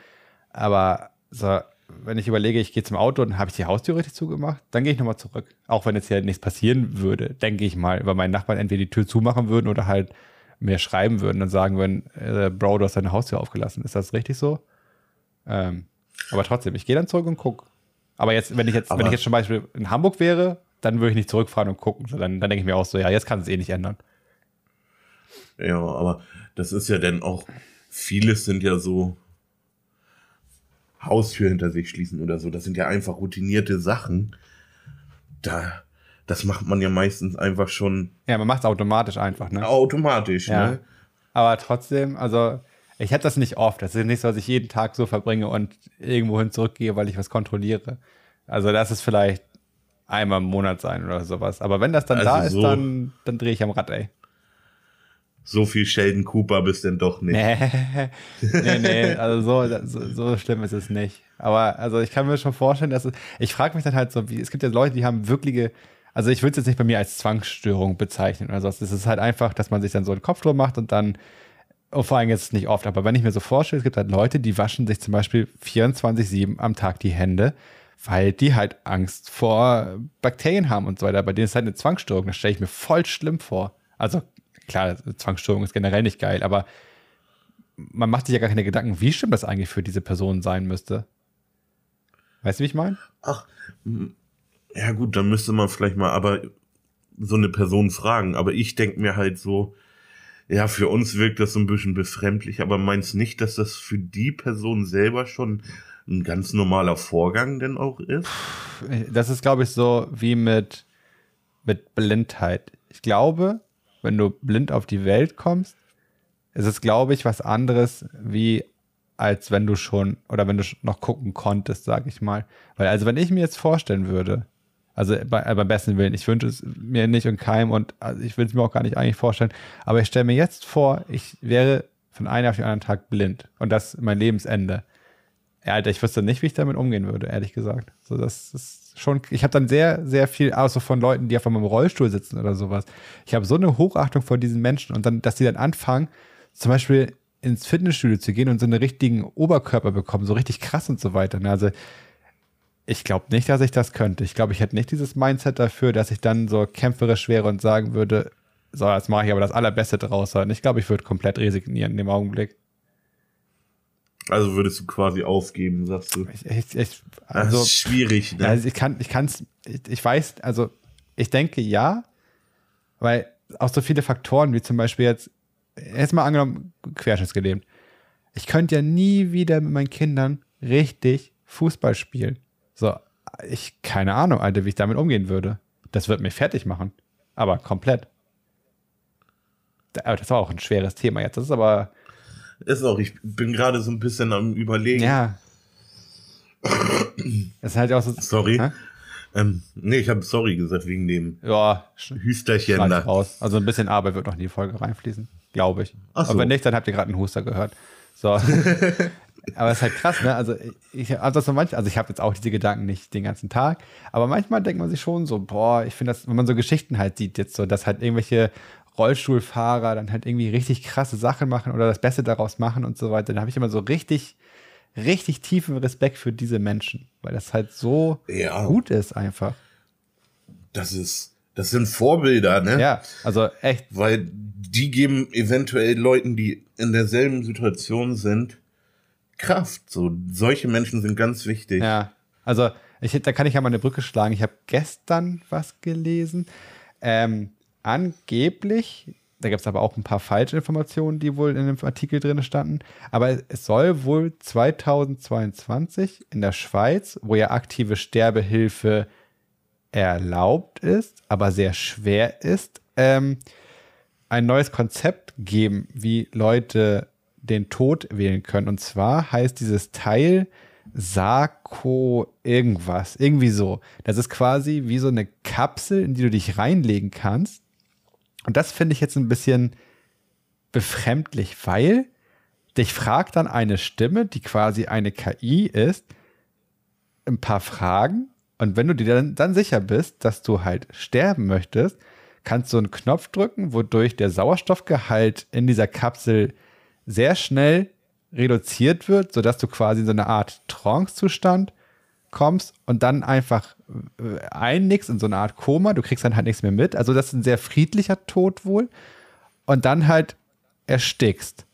Aber so, wenn ich überlege, ich gehe zum Auto und habe ich die Haustür richtig zugemacht, dann gehe ich nochmal zurück. Auch wenn jetzt hier nichts passieren würde, denke ich mal, weil meine Nachbarn entweder die Tür zumachen würden oder halt mir schreiben würden und sagen würden, äh, Bro, du hast deine Haustür aufgelassen. Ist das richtig so? Ähm, aber trotzdem, ich gehe dann zurück und gucke. Aber jetzt, wenn ich jetzt, aber wenn ich jetzt zum Beispiel in Hamburg wäre, dann würde ich nicht zurückfahren und gucken. Dann, dann denke ich mir auch so, ja, jetzt kann es eh nicht ändern. Ja, aber das ist ja dann auch, vieles sind ja so Haustür hinter sich schließen oder so. Das sind ja einfach routinierte Sachen. Da, das macht man ja meistens einfach schon. Ja, man macht es automatisch einfach, ne? Automatisch, ja. ne? Aber trotzdem, also ich hätte das nicht oft. Das ist nicht so, dass ich jeden Tag so verbringe und irgendwo hin zurückgehe, weil ich was kontrolliere. Also das ist vielleicht einmal im Monat sein oder sowas. Aber wenn das dann also da ist, so dann, dann drehe ich am Rad, ey. So viel Sheldon Cooper bist denn doch nicht. Nee, nee, nee also so, so, so schlimm ist es nicht. Aber also ich kann mir schon vorstellen, dass es, ich frage mich dann halt so, wie, es gibt ja Leute, die haben wirkliche, also ich würde es jetzt nicht bei mir als Zwangsstörung bezeichnen oder so. Es ist halt einfach, dass man sich dann so einen Kopf drum macht und dann, und vor allem jetzt nicht oft, aber wenn ich mir so vorstelle, es gibt halt Leute, die waschen sich zum Beispiel 24-7 am Tag die Hände weil die halt Angst vor Bakterien haben und so weiter. Bei denen ist halt eine Zwangsstörung. Das stelle ich mir voll schlimm vor. Also klar, Zwangsstörung ist generell nicht geil, aber man macht sich ja gar keine Gedanken, wie schlimm das eigentlich für diese Person sein müsste. Weißt du, wie ich meine? Ach, ja gut, dann müsste man vielleicht mal aber so eine Person fragen. Aber ich denke mir halt so, ja, für uns wirkt das so ein bisschen befremdlich, aber meinst nicht, dass das für die Person selber schon ein ganz normaler Vorgang denn auch ist? Das ist, glaube ich, so wie mit, mit Blindheit. Ich glaube, wenn du blind auf die Welt kommst, ist es, glaube ich, was anderes, wie als wenn du schon oder wenn du noch gucken konntest, sag ich mal. Weil, also, wenn ich mir jetzt vorstellen würde, also bei, äh, beim besten Willen, ich wünsche es mir nicht und keinem und also ich will es mir auch gar nicht eigentlich vorstellen, aber ich stelle mir jetzt vor, ich wäre von einem auf den anderen Tag blind und das mein Lebensende. Ja, Alter, ich wüsste nicht, wie ich damit umgehen würde, ehrlich gesagt. So, das ist schon, ich habe dann sehr, sehr viel, außer von Leuten, die mal im Rollstuhl sitzen oder sowas. Ich habe so eine Hochachtung vor diesen Menschen und dann, dass die dann anfangen, zum Beispiel ins Fitnessstudio zu gehen und so einen richtigen Oberkörper bekommen, so richtig krass und so weiter. Ne? Also, ich glaube nicht, dass ich das könnte. Ich glaube, ich hätte nicht dieses Mindset dafür, dass ich dann so kämpferisch wäre und sagen würde, so, jetzt mache ich aber das Allerbeste draus. Ich glaube, ich würde komplett resignieren in dem Augenblick. Also würdest du quasi aufgeben, sagst du? Ich, ich, ich, also, das ist schwierig, ne? Also ich kann, ich kann's, ich, ich weiß, also ich denke ja, weil auch so viele Faktoren, wie zum Beispiel jetzt, jetzt mal angenommen, querschnittsgelähmt. Ich könnte ja nie wieder mit meinen Kindern richtig Fußball spielen. So, ich, keine Ahnung, Alter, wie ich damit umgehen würde. Das wird mich fertig machen. Aber komplett. Aber das war auch ein schweres Thema jetzt. Das ist aber, ist auch, ich bin gerade so ein bisschen am überlegen. Ja. Ist halt auch so. Sorry. Ähm, nee, ich habe sorry gesagt wegen dem ja, Hüsterchen da. Raus. Also ein bisschen Arbeit wird noch in die Folge reinfließen, glaube ich. Ach so. Aber wenn nicht, dann habt ihr gerade einen Huster gehört. So. aber es ist halt krass, ne? Also ich habe das so manchmal, also ich habe jetzt auch diese Gedanken nicht den ganzen Tag, aber manchmal denkt man sich schon so, boah, ich finde das, wenn man so Geschichten halt sieht, jetzt so, dass halt irgendwelche Rollstuhlfahrer dann halt irgendwie richtig krasse Sachen machen oder das Beste daraus machen und so weiter, dann habe ich immer so richtig, richtig tiefen Respekt für diese Menschen, weil das halt so ja. gut ist einfach. Das ist, das sind Vorbilder, ne? Ja, also echt. Weil die geben eventuell Leuten, die in derselben Situation sind, Kraft. So, solche Menschen sind ganz wichtig. Ja, also ich, da kann ich ja mal eine Brücke schlagen. Ich habe gestern was gelesen. Ähm, angeblich, da gibt es aber auch ein paar falsche Informationen, die wohl in dem Artikel drin standen, aber es soll wohl 2022 in der Schweiz, wo ja aktive Sterbehilfe erlaubt ist, aber sehr schwer ist, ähm, ein neues Konzept geben, wie Leute den Tod wählen können. Und zwar heißt dieses Teil Sarko irgendwas, irgendwie so. Das ist quasi wie so eine Kapsel, in die du dich reinlegen kannst. Und das finde ich jetzt ein bisschen befremdlich, weil dich fragt dann eine Stimme, die quasi eine KI ist, ein paar Fragen. Und wenn du dir dann, dann sicher bist, dass du halt sterben möchtest, kannst du einen Knopf drücken, wodurch der Sauerstoffgehalt in dieser Kapsel sehr schnell reduziert wird, sodass du quasi in so eine Art Trance-Zustand kommst und dann einfach äh, einnickst in so eine Art Koma. Du kriegst dann halt nichts mehr mit. Also das ist ein sehr friedlicher Tod wohl. Und dann halt erstickst.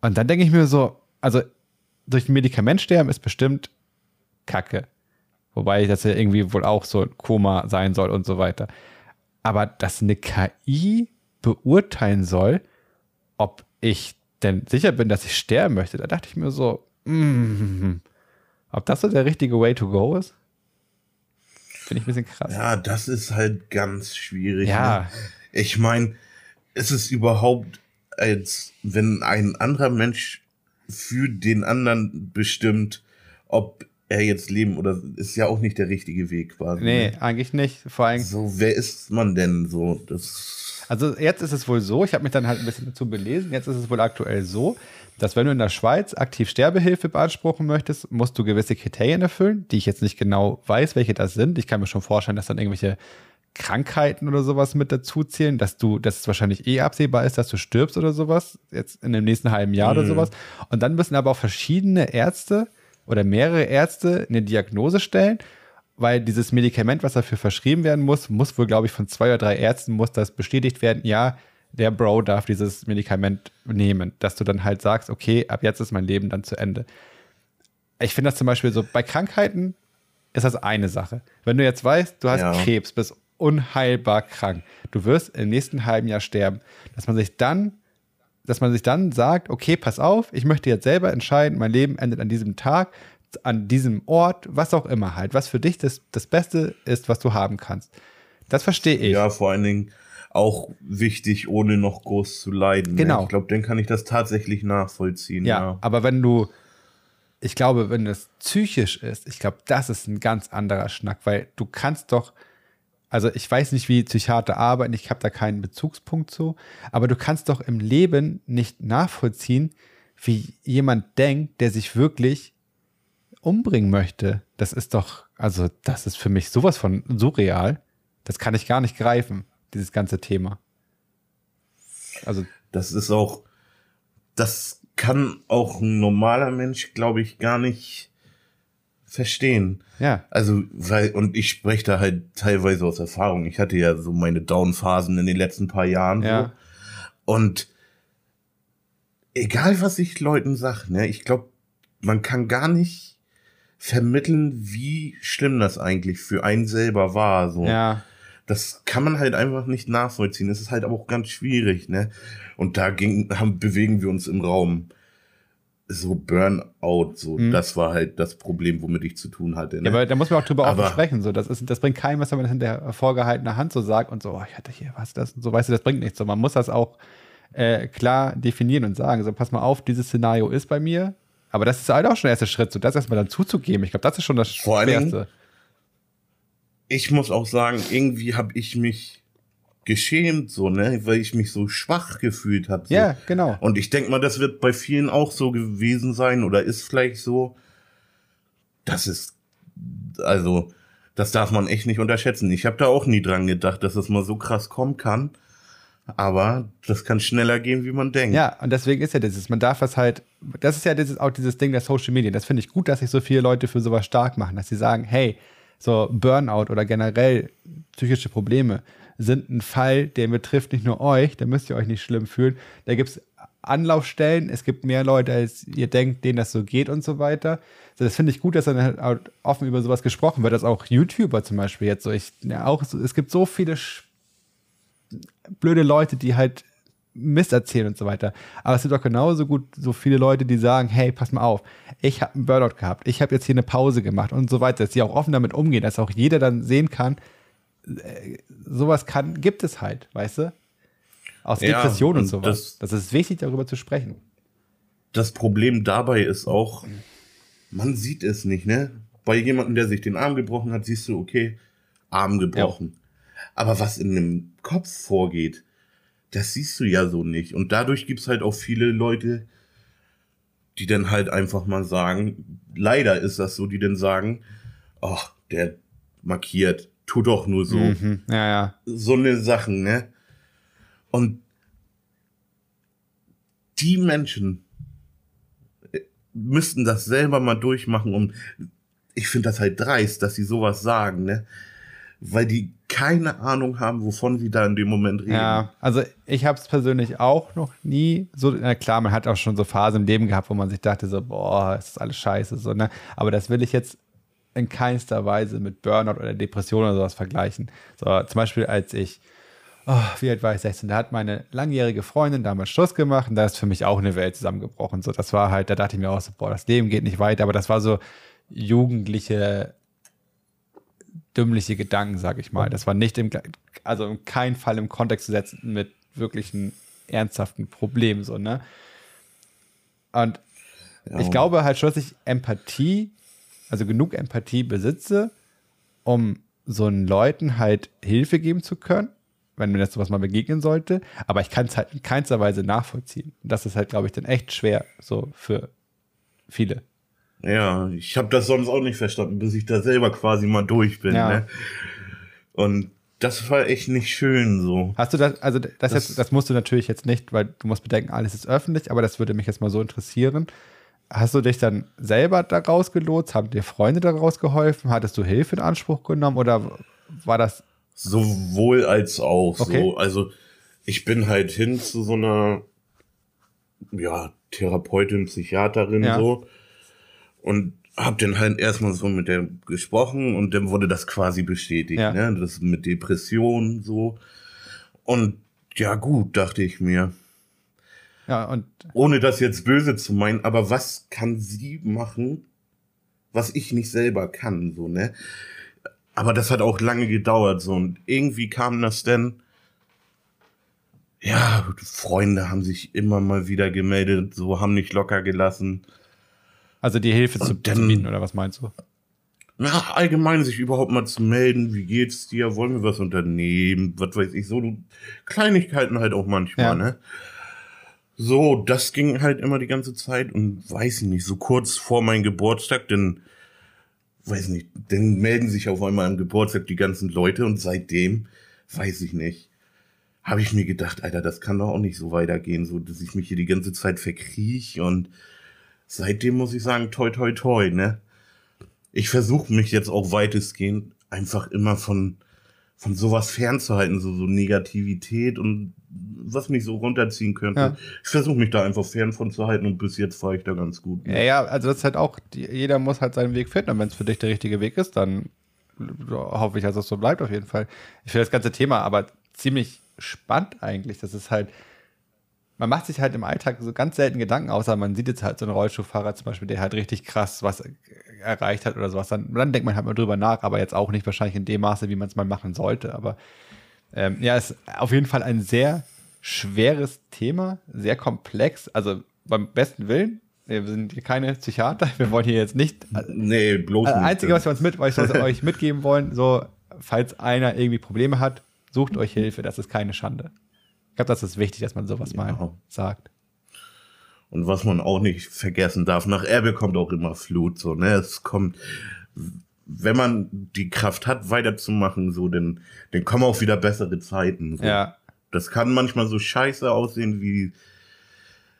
Und dann denke ich mir so, also durch ein Medikament sterben ist bestimmt Kacke. Wobei das ja irgendwie wohl auch so ein Koma sein soll und so weiter. Aber dass eine KI beurteilen soll, ob ich denn sicher bin, dass ich sterben möchte, da dachte ich mir so, mm, ob das so der richtige Way to go ist? Finde ich ein bisschen krass. Ja, das ist halt ganz schwierig. Ja. Ne? Ich meine, ist es überhaupt, als wenn ein anderer Mensch für den anderen bestimmt, ob er jetzt leben oder ist ja auch nicht der richtige Weg quasi. Nee, ne? eigentlich nicht. Vor allem. So, wer ist man denn so? Das also jetzt ist es wohl so, ich habe mich dann halt ein bisschen dazu belesen, jetzt ist es wohl aktuell so, dass wenn du in der Schweiz aktiv Sterbehilfe beanspruchen möchtest, musst du gewisse Kriterien erfüllen, die ich jetzt nicht genau weiß, welche das sind. Ich kann mir schon vorstellen, dass dann irgendwelche Krankheiten oder sowas mit dazu zählen, dass du, dass es wahrscheinlich eh absehbar ist, dass du stirbst oder sowas, jetzt in dem nächsten halben Jahr mhm. oder sowas. Und dann müssen aber auch verschiedene Ärzte oder mehrere Ärzte eine Diagnose stellen, weil dieses Medikament, was dafür verschrieben werden muss, muss wohl, glaube ich, von zwei oder drei Ärzten muss das bestätigt werden, ja, der Bro darf dieses Medikament nehmen, dass du dann halt sagst, okay, ab jetzt ist mein Leben dann zu Ende. Ich finde das zum Beispiel so, bei Krankheiten ist das eine Sache. Wenn du jetzt weißt, du hast ja. Krebs, bist unheilbar krank, du wirst im nächsten halben Jahr sterben, dass man sich dann dass man sich dann sagt, okay, pass auf, ich möchte jetzt selber entscheiden, mein Leben endet an diesem Tag, an diesem Ort, was auch immer halt, was für dich das, das Beste ist, was du haben kannst. Das verstehe ich. Ja, vor allen Dingen auch wichtig, ohne noch groß zu leiden. Ne? Genau. Ich glaube, dann kann ich das tatsächlich nachvollziehen. Ja, ja, aber wenn du, ich glaube, wenn es psychisch ist, ich glaube, das ist ein ganz anderer Schnack, weil du kannst doch, also ich weiß nicht, wie Psychiater arbeiten, ich habe da keinen Bezugspunkt zu, aber du kannst doch im Leben nicht nachvollziehen, wie jemand denkt, der sich wirklich umbringen möchte. Das ist doch, also das ist für mich sowas von surreal. Das kann ich gar nicht greifen, dieses ganze Thema. Also das ist auch, das kann auch ein normaler Mensch, glaube ich, gar nicht verstehen. Ja. Also, weil, und ich spreche da halt teilweise aus Erfahrung. Ich hatte ja so meine Down-Phasen in den letzten paar Jahren. Ja. So. Und egal, was ich Leuten sag, ne, ich glaube, man kann gar nicht vermitteln, wie schlimm das eigentlich für einen selber war. So. Ja. Das kann man halt einfach nicht nachvollziehen. Das ist halt auch ganz schwierig, ne? Und da ging, haben, bewegen wir uns im Raum so Burnout, so mhm. das war halt das Problem, womit ich zu tun hatte. Ne? Ja, aber da muss man auch drüber aber, sprechen. So, das, ist, das bringt keinem, was man hinter vorgehaltener Hand so sagt und so, oh, ich hatte hier was, das und so, weißt du, das bringt nichts. So, man muss das auch äh, klar definieren und sagen, so, pass mal auf, dieses Szenario ist bei mir. Aber das ist halt auch schon der erste Schritt, so das erstmal dann zuzugeben. Ich glaube, das ist schon das Vor Schwerste. ich muss auch sagen, irgendwie habe ich mich geschämt, so, ne, weil ich mich so schwach gefühlt habe. So. Ja, genau. Und ich denke mal, das wird bei vielen auch so gewesen sein oder ist vielleicht so. Das ist, also, das darf man echt nicht unterschätzen. Ich habe da auch nie dran gedacht, dass es mal so krass kommen kann. Aber das kann schneller gehen, wie man denkt. Ja, und deswegen ist ja dieses, man darf es halt, das ist ja dieses, auch dieses Ding der Social Media. Das finde ich gut, dass sich so viele Leute für sowas stark machen, dass sie sagen, hey, so Burnout oder generell psychische Probleme, sind ein Fall, der betrifft nicht nur euch, da müsst ihr euch nicht schlimm fühlen. Da gibt es Anlaufstellen, es gibt mehr Leute, als ihr denkt, denen das so geht und so weiter. Also das finde ich gut, dass dann halt offen über sowas gesprochen wird, dass auch YouTuber zum Beispiel jetzt so, ich, ja, auch, es gibt so viele blöde Leute, die halt Mist erzählen und so weiter. Aber es sind doch genauso gut so viele Leute, die sagen, hey, pass mal auf, ich habe einen Burnout gehabt, ich habe jetzt hier eine Pause gemacht und so weiter, dass die auch offen damit umgehen, dass auch jeder dann sehen kann, äh, sowas kann, gibt es halt, weißt du? Aus ja, und, und sowas. Das, das ist wichtig, darüber zu sprechen. Das Problem dabei ist auch, man sieht es nicht, ne? Bei jemandem, der sich den Arm gebrochen hat, siehst du, okay, Arm gebrochen. Ja. Aber was in dem Kopf vorgeht, das siehst du ja so nicht. Und dadurch gibt's halt auch viele Leute, die dann halt einfach mal sagen, leider ist das so, die dann sagen, ach, der markiert, tu doch nur so. Mhm, ja, ja. So eine Sachen, ne? Und die Menschen äh, müssten das selber mal durchmachen und ich finde das halt dreist, dass sie sowas sagen, ne? Weil die keine Ahnung haben, wovon sie da in dem Moment reden. Ja, also ich habe es persönlich auch noch nie so, na klar, man hat auch schon so Phasen im Leben gehabt, wo man sich dachte so, boah, ist das alles scheiße, so, ne? Aber das will ich jetzt in keinster Weise mit Burnout oder Depression oder sowas vergleichen. So, zum Beispiel als ich oh, wie alt war ich, 16, da hat meine langjährige Freundin damals Schluss gemacht und da ist für mich auch eine Welt zusammengebrochen. So, das war halt, da dachte ich mir auch so, boah, das Leben geht nicht weiter, aber das war so jugendliche, dümmliche Gedanken, sag ich mal. Das war nicht im, also in keinem Fall im Kontext zu setzen mit wirklichen ernsthaften Problemen, so, ne? Und ja. ich glaube halt schon, dass ich Empathie, also genug Empathie besitze, um so einen Leuten halt Hilfe geben zu können wenn mir das sowas mal begegnen sollte. Aber ich kann es halt in keinster Weise nachvollziehen. Und das ist halt, glaube ich, dann echt schwer, so für viele. Ja, ich habe das sonst auch nicht verstanden, bis ich da selber quasi mal durch bin. Ja. Ne? Und das war echt nicht schön so. Hast du das, also das, das, jetzt, das musst du natürlich jetzt nicht, weil du musst bedenken, alles ist öffentlich, aber das würde mich jetzt mal so interessieren. Hast du dich dann selber da rausgelotst? Haben dir Freunde daraus geholfen? Hattest du Hilfe in Anspruch genommen oder war das Sowohl als auch. Okay. So. Also ich bin halt hin zu so einer ja, Therapeutin, Psychiaterin ja. so und hab dann halt erstmal so mit der gesprochen und dann wurde das quasi bestätigt, ja. ne? Das mit Depressionen so. Und ja, gut, dachte ich mir. Ja, und ohne das jetzt böse zu meinen, aber was kann sie machen, was ich nicht selber kann, so, ne? Aber das hat auch lange gedauert so und irgendwie kam das denn. Ja, Freunde haben sich immer mal wieder gemeldet, so haben nicht locker gelassen. Also die Hilfe zu, dann, zu bieten, oder was meinst du? Na, allgemein sich überhaupt mal zu melden, wie geht's dir, wollen wir was unternehmen, was weiß ich, so Kleinigkeiten halt auch manchmal, ja. ne? So, das ging halt immer die ganze Zeit und weiß ich nicht, so kurz vor meinem Geburtstag, denn weiß nicht, dann melden sich auf einmal am Geburtstag die ganzen Leute und seitdem, weiß ich nicht, habe ich mir gedacht, Alter, das kann doch auch nicht so weitergehen, so dass ich mich hier die ganze Zeit verkriech und seitdem muss ich sagen, toi toi toi, ne? Ich versuche mich jetzt auch weitestgehend einfach immer von von sowas fernzuhalten, so, so Negativität und was mich so runterziehen könnte. Ja. Ich versuche mich da einfach fern von zu halten und bis jetzt fahre ich da ganz gut. Ja, ja, also das ist halt auch, jeder muss halt seinen Weg finden und wenn es für dich der richtige Weg ist, dann hoffe ich, dass es so bleibt auf jeden Fall. Ich finde das ganze Thema aber ziemlich spannend eigentlich. Das ist halt, man macht sich halt im Alltag so ganz selten Gedanken, außer man sieht jetzt halt so einen Rollstuhlfahrer zum Beispiel, der halt richtig krass was erreicht hat oder sowas. Dann, dann denkt man halt mal drüber nach, aber jetzt auch nicht wahrscheinlich in dem Maße, wie man es mal machen sollte. Aber ähm, ja, ist auf jeden Fall ein sehr schweres Thema, sehr komplex. Also beim besten Willen. Wir sind hier keine Psychiater. Wir wollen hier jetzt nicht. Nee, bloß nicht. Das Einzige, was wir uns mit, was wir euch mitgeben wollen, so, falls einer irgendwie Probleme hat, sucht euch Hilfe. Das ist keine Schande. Ich glaube, das ist wichtig, dass man sowas ja. mal sagt. Und was man auch nicht vergessen darf, nach Erbe kommt auch immer Flut, so, ne? Es kommt, wenn man die Kraft hat, weiterzumachen, so, dann, dann kommen auch wieder bessere Zeiten. So. Ja. Das kann manchmal so scheiße aussehen wie,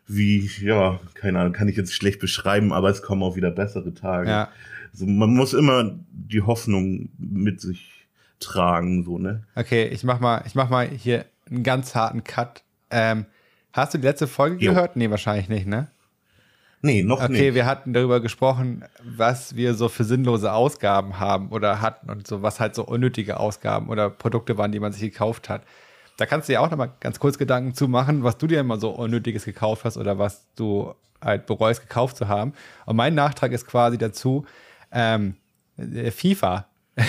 wie, ja, keine Ahnung, kann ich jetzt schlecht beschreiben, aber es kommen auch wieder bessere Tage. Ja. Also man muss immer die Hoffnung mit sich tragen, so, ne? Okay, ich mach mal, ich mach mal hier einen ganz harten Cut. Ähm, Hast du die letzte Folge jo. gehört? Nee, wahrscheinlich nicht, ne? Nee, noch okay, nicht. Okay, wir hatten darüber gesprochen, was wir so für sinnlose Ausgaben haben oder hatten und so, was halt so unnötige Ausgaben oder Produkte waren, die man sich gekauft hat. Da kannst du ja auch nochmal ganz kurz Gedanken zu machen, was du dir immer so Unnötiges gekauft hast oder was du halt bereust, gekauft zu haben. Und mein Nachtrag ist quasi dazu, ähm, FIFA.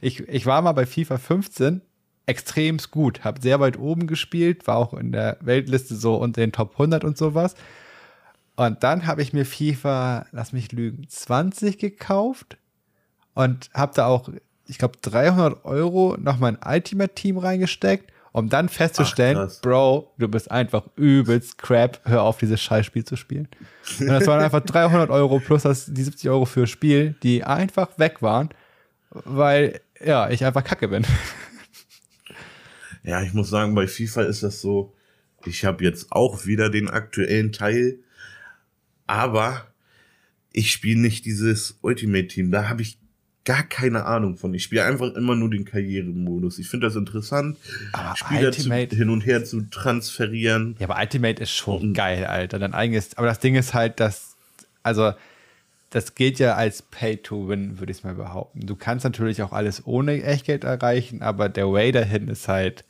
ich, ich war mal bei FIFA 15 extremst gut. Hab sehr weit oben gespielt, war auch in der Weltliste so unter den Top 100 und sowas. Und dann habe ich mir FIFA, lass mich lügen, 20 gekauft und habe da auch, ich glaube, 300 Euro noch mein Ultimate Team reingesteckt, um dann festzustellen, Ach, Bro, du bist einfach übelst crap, hör auf, dieses Scheißspiel zu spielen. Und das waren einfach 300 Euro plus das, die 70 Euro für Spiel, die einfach weg waren, weil, ja, ich einfach kacke bin. Ja, ich muss sagen, bei FIFA ist das so, ich habe jetzt auch wieder den aktuellen Teil aber ich spiele nicht dieses Ultimate Team. Da habe ich gar keine Ahnung von. Ich spiele einfach immer nur den Karrieremodus. Ich finde das interessant, aber Spieler zu, hin und her zu transferieren. Ja, aber Ultimate ist schon und geil, Alter. Dein eigenes. Aber das Ding ist halt, dass also das geht ja als Pay to Win, würde ich mal behaupten. Du kannst natürlich auch alles ohne Echtgeld erreichen, aber der Way dahin ist halt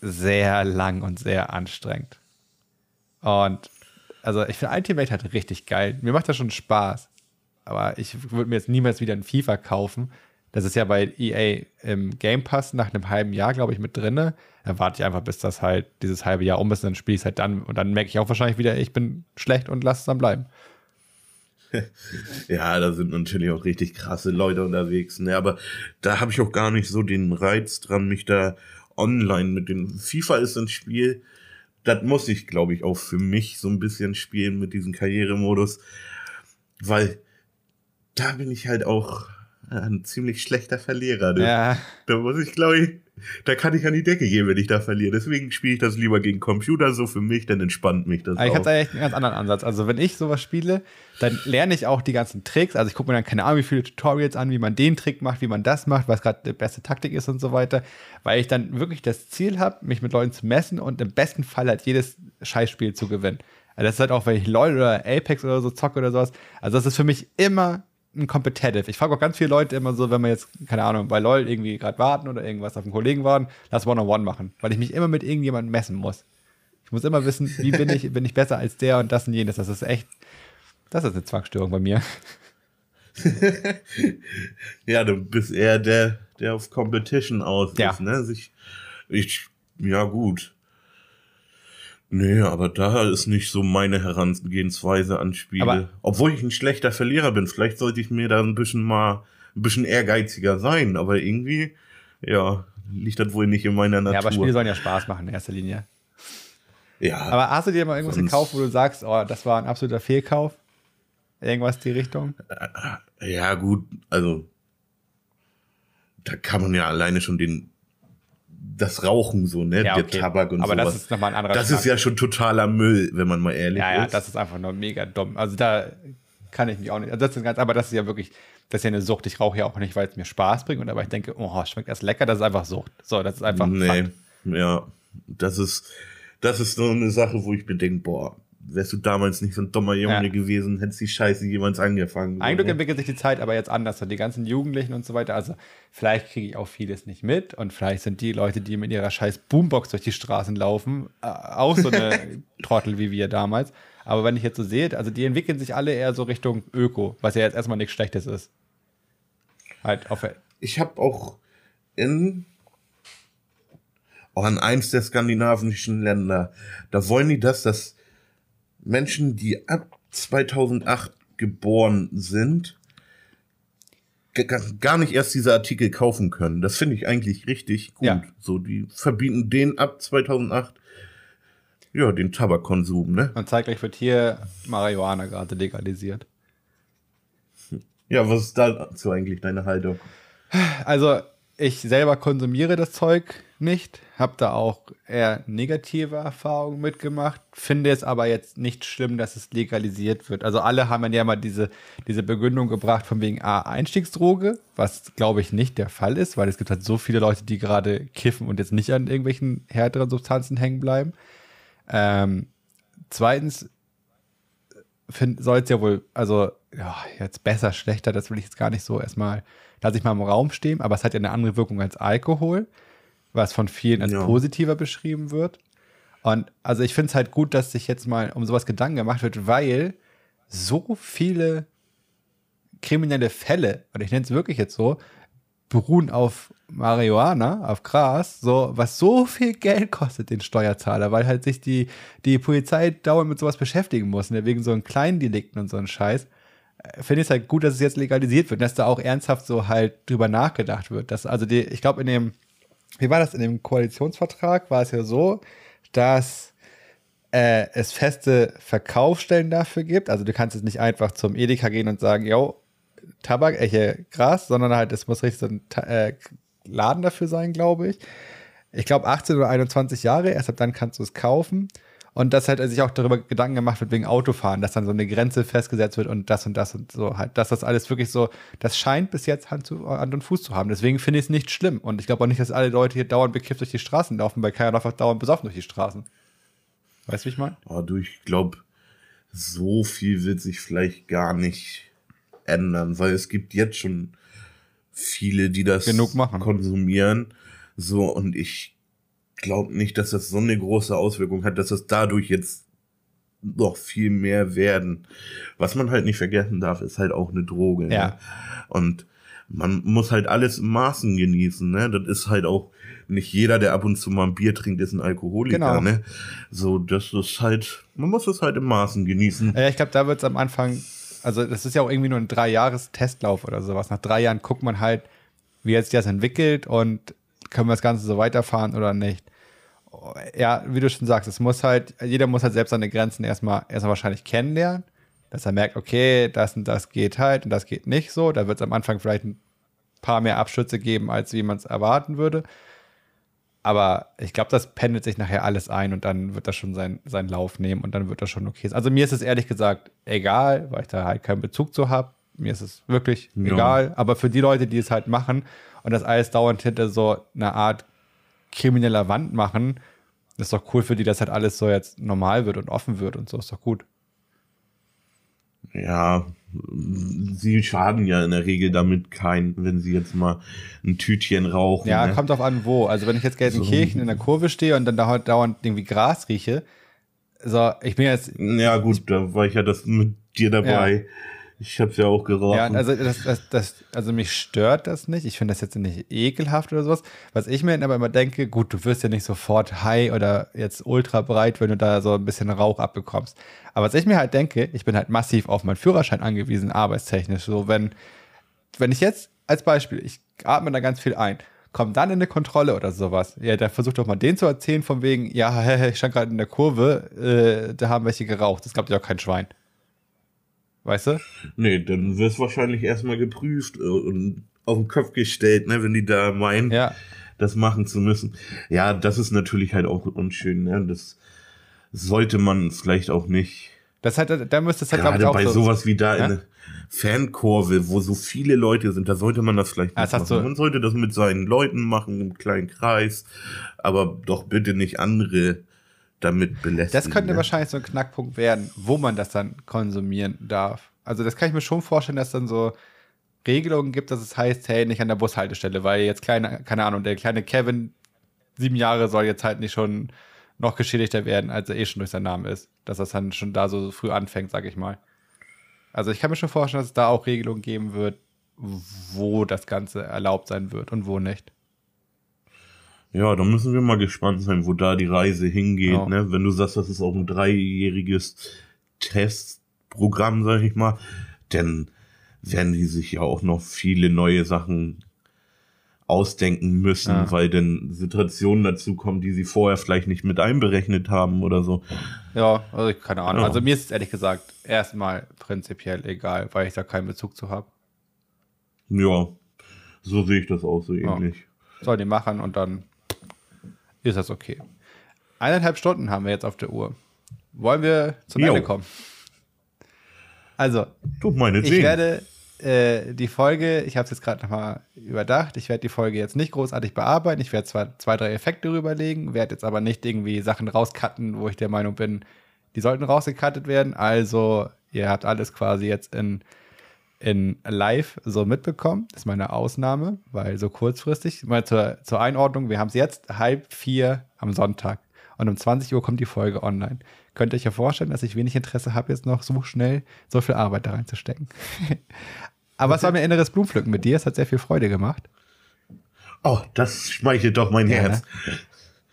sehr lang und sehr anstrengend. Und also ich finde Ultimate halt richtig geil. Mir macht das schon Spaß. Aber ich würde mir jetzt niemals wieder ein FIFA kaufen. Das ist ja bei EA im Game Pass nach einem halben Jahr, glaube ich, mit drinne. Dann warte ich einfach, bis das halt dieses halbe Jahr um ist, dann spiele ich es halt dann und dann merke ich auch wahrscheinlich wieder, ich bin schlecht und lasse es dann bleiben. Ja, da sind natürlich auch richtig krasse Leute unterwegs. Ne? Aber da habe ich auch gar nicht so den Reiz dran, mich da online mit dem FIFA ist ein Spiel, das muss ich, glaube ich, auch für mich so ein bisschen spielen mit diesem Karrieremodus, weil da bin ich halt auch ein ziemlich schlechter Verlierer. Ne? Ja. Da muss ich, glaube ich, da kann ich an die Decke gehen, wenn ich da verliere. Deswegen spiele ich das lieber gegen Computer so für mich, dann entspannt mich das. Aber ich habe da echt einen ganz anderen Ansatz. Also wenn ich sowas spiele, dann lerne ich auch die ganzen Tricks. Also ich gucke mir dann keine Ahnung, wie viele Tutorials an, wie man den Trick macht, wie man das macht, was gerade die beste Taktik ist und so weiter. Weil ich dann wirklich das Ziel habe, mich mit Leuten zu messen und im besten Fall halt jedes Scheißspiel zu gewinnen. Also das ist halt auch, wenn ich LOL oder Apex oder so zocke oder sowas. Also das ist für mich immer ein Competitive. Ich frage auch ganz viele Leute immer so, wenn wir jetzt, keine Ahnung, bei LOL irgendwie gerade warten oder irgendwas auf einen Kollegen warten, lass One-on-One machen, weil ich mich immer mit irgendjemandem messen muss. Ich muss immer wissen, wie bin ich, bin ich besser als der und das und jenes. Das ist echt, das ist eine Zwangsstörung bei mir. ja, du bist eher der, der auf Competition aus ja. ist, ne? Sich, ich, ja gut. Nee, aber da ist nicht so meine Herangehensweise an Spiele. Aber Obwohl ich ein schlechter Verlierer bin. Vielleicht sollte ich mir da ein bisschen mal ein bisschen ehrgeiziger sein. Aber irgendwie, ja, liegt das wohl nicht in meiner Natur. Ja, aber Spiele sollen ja Spaß machen in erster Linie. Ja. Aber hast du dir mal irgendwas gekauft, wo du sagst, oh, das war ein absoluter Fehlkauf? Irgendwas die Richtung? Ja, gut, also da kann man ja alleine schon den das Rauchen so, ne? Ja, okay. Der Tabak und so. Aber sowas. das ist nochmal ein anderer Das Schlag. ist ja schon totaler Müll, wenn man mal ehrlich ja, ist. Ja, das ist einfach nur mega dumm. Also da kann ich mich auch nicht. Also das ist ganz, aber das ist ja wirklich, das ist ja eine Sucht. Ich rauche ja auch nicht, weil es mir Spaß bringt, und aber ich denke, oh, schmeckt erst lecker, das ist einfach Sucht. So, das ist einfach. Nee, Fakt. ja. Das ist, das ist so eine Sache, wo ich mir denke, boah, wärst du damals nicht so ein dummer Junge ja. gewesen, hättest die Scheiße jemals angefangen. Eigentlich ne? entwickelt sich die Zeit aber jetzt anders. Und die ganzen Jugendlichen und so weiter. Also vielleicht kriege ich auch vieles nicht mit. Und vielleicht sind die Leute, die mit ihrer scheiß Boombox durch die Straßen laufen, äh, auch so eine Trottel wie wir damals. Aber wenn ich jetzt so sehe, also die entwickeln sich alle eher so Richtung Öko, was ja jetzt erstmal nichts Schlechtes ist. Halt auf ich habe auch in auch an eins der skandinavischen Länder, da wollen die das, dass Menschen, die ab 2008 geboren sind, gar nicht erst diese Artikel kaufen können. Das finde ich eigentlich richtig gut. Ja. So, die verbieten den ab 2008 ja, den Tabakkonsum, ne? Und zeitgleich wird hier Marihuana gerade legalisiert. Ja, was ist dazu eigentlich deine Haltung? Also, ich selber konsumiere das Zeug nicht, habe da auch eher negative Erfahrungen mitgemacht, finde es aber jetzt nicht schlimm, dass es legalisiert wird. Also alle haben ja mal diese, diese Begründung gebracht von wegen A, Einstiegsdroge, was glaube ich nicht der Fall ist, weil es gibt halt so viele Leute, die gerade kiffen und jetzt nicht an irgendwelchen härteren Substanzen hängen bleiben. Ähm, zweitens soll es ja wohl, also ja, jetzt besser, schlechter, das will ich jetzt gar nicht so erstmal lasse ich mal im Raum stehen, aber es hat ja eine andere Wirkung als Alkohol, was von vielen als ja. positiver beschrieben wird. Und also ich finde es halt gut, dass sich jetzt mal um sowas Gedanken gemacht wird, weil so viele kriminelle Fälle, und ich nenne es wirklich jetzt so, beruhen auf Marihuana, auf Gras, so, was so viel Geld kostet den Steuerzahler, weil halt sich die, die Polizei dauernd mit sowas beschäftigen muss, ne, wegen so einen kleinen Delikten und so einen Scheiß. Äh, finde ich es halt gut, dass es jetzt legalisiert wird, dass da auch ernsthaft so halt drüber nachgedacht wird. Dass, also die, ich glaube, in dem, wie war das, in dem Koalitionsvertrag war es ja so, dass äh, es feste Verkaufsstellen dafür gibt. Also du kannst jetzt nicht einfach zum Edeka gehen und sagen, yo, Tabak, äh, Gras, sondern halt, es muss richtig so ein äh, Laden dafür sein, glaube ich. Ich glaube 18 oder 21 Jahre, erst ab dann kannst du es kaufen. Und dass halt er sich auch darüber Gedanken gemacht wird wegen Autofahren, dass dann so eine Grenze festgesetzt wird und das und das und so halt, dass das alles wirklich so, das scheint bis jetzt Hand, zu, Hand und Fuß zu haben. Deswegen finde ich es nicht schlimm. Und ich glaube auch nicht, dass alle Leute hier dauernd bekifft durch die Straßen laufen, weil keiner einfach dauernd besoffen durch die Straßen. Weißt du, wie ich meine? Oh, du, ich glaube, so viel wird sich vielleicht gar nicht ändern, weil es gibt jetzt schon viele, die das Genug machen. konsumieren. So, und ich glaube nicht, dass das so eine große Auswirkung hat, dass es dadurch jetzt noch viel mehr werden. Was man halt nicht vergessen darf, ist halt auch eine Droge. Ne? Ja. Ne? Und man muss halt alles im Maßen genießen, ne? Das ist halt auch nicht jeder, der ab und zu mal ein Bier trinkt, ist ein Alkoholiker, genau. ne? So, das ist halt, man muss es halt im Maßen genießen. Ja, ich glaube, da wird es am Anfang also das ist ja auch irgendwie nur ein drei Jahres Testlauf oder sowas. Nach drei Jahren guckt man halt, wie jetzt das entwickelt und können wir das Ganze so weiterfahren oder nicht. Ja, wie du schon sagst, es muss halt, jeder muss halt selbst seine Grenzen erstmal, erstmal wahrscheinlich kennenlernen, dass er merkt, okay, das und das geht halt und das geht nicht so. Da wird es am Anfang vielleicht ein paar mehr Abschütze geben, als wie man es erwarten würde. Aber ich glaube, das pendelt sich nachher alles ein und dann wird das schon sein, seinen Lauf nehmen und dann wird das schon okay sein. Also mir ist es ehrlich gesagt egal, weil ich da halt keinen Bezug zu habe. Mir ist es wirklich ja. egal. Aber für die Leute, die es halt machen und das alles dauernd hinter so einer Art krimineller Wand machen, ist doch cool für die, dass halt alles so jetzt normal wird und offen wird und so. Ist doch gut. Ja, sie schaden ja in der Regel damit kein, wenn sie jetzt mal ein Tütchen rauchen. Ja, ne? kommt drauf an, wo. Also wenn ich jetzt Gelsenkirchen so. in der Kurve stehe und dann da dauernd irgendwie Gras rieche, so, ich bin jetzt. Ja, gut, da war ich ja das mit dir dabei. Ja. Ich hab's ja auch geraucht. Ja, also das, das, das, also mich stört das nicht. Ich finde das jetzt nicht ekelhaft oder sowas. Was ich mir aber immer denke, gut, du wirst ja nicht sofort high oder jetzt ultra breit, wenn du da so ein bisschen Rauch abbekommst. Aber was ich mir halt denke, ich bin halt massiv auf meinen Führerschein angewiesen, arbeitstechnisch. So, wenn, wenn ich jetzt als Beispiel, ich atme da ganz viel ein, komm dann in eine Kontrolle oder sowas. Ja, dann versuch doch mal den zu erzählen, von wegen, ja, ich stand gerade in der Kurve, äh, da haben welche geraucht. Das glaubt ja auch kein Schwein. Weißt du? Nee, dann wirst wahrscheinlich erstmal geprüft äh, und auf den Kopf gestellt, ne, wenn die da meinen, ja. das machen zu müssen. Ja, das ist natürlich halt auch unschön, ne? Das sollte man vielleicht auch nicht. Das hat, da müsste es halt, ich, auch bei so, sowas wie da ja? in der Fankurve, wo so viele Leute sind, da sollte man das vielleicht nicht machen. So man sollte das mit seinen Leuten machen, im kleinen Kreis, aber doch bitte nicht andere damit belästigen. Das könnte ne? wahrscheinlich so ein Knackpunkt werden, wo man das dann konsumieren darf. Also das kann ich mir schon vorstellen, dass dann so Regelungen gibt, dass es heißt, hey, nicht an der Bushaltestelle, weil jetzt kleine, keine Ahnung, der kleine Kevin, sieben Jahre, soll jetzt halt nicht schon noch geschädigter werden, als er eh schon durch seinen Namen ist. Dass das dann schon da so früh anfängt, sag ich mal. Also ich kann mir schon vorstellen, dass es da auch Regelungen geben wird, wo das Ganze erlaubt sein wird und wo nicht. Ja, da müssen wir mal gespannt sein, wo da die Reise hingeht. Ja. Ne? Wenn du sagst, das ist auch ein dreijähriges Testprogramm, sag ich mal, dann werden die sich ja auch noch viele neue Sachen ausdenken müssen, ja. weil dann Situationen dazu kommen, die sie vorher vielleicht nicht mit einberechnet haben oder so. Ja, also keine Ahnung. Ja. Also mir ist es ehrlich gesagt erstmal prinzipiell egal, weil ich da keinen Bezug zu habe. Ja, so sehe ich das auch so ähnlich. Ja. Soll die machen und dann ist das okay. Eineinhalb Stunden haben wir jetzt auf der Uhr. Wollen wir zum jo. Ende kommen? Also, ich werde äh, die Folge, ich habe es jetzt gerade nochmal überdacht, ich werde die Folge jetzt nicht großartig bearbeiten. Ich werde zwar zwei, drei Effekte rüberlegen, werde jetzt aber nicht irgendwie Sachen rauscutten, wo ich der Meinung bin, die sollten rausgecuttet werden. Also, ihr habt alles quasi jetzt in in live so mitbekommen. Das ist meine Ausnahme, weil so kurzfristig. Mal zur, zur Einordnung, wir haben es jetzt halb vier am Sonntag und um 20 Uhr kommt die Folge online. Könnt ihr euch ja vorstellen, dass ich wenig Interesse habe, jetzt noch so schnell so viel Arbeit da reinzustecken. Aber okay. es war mir inneres Blumenpflücken mit dir. Es hat sehr viel Freude gemacht. Oh, das schmeichelt doch mein ja, Herz. Ne?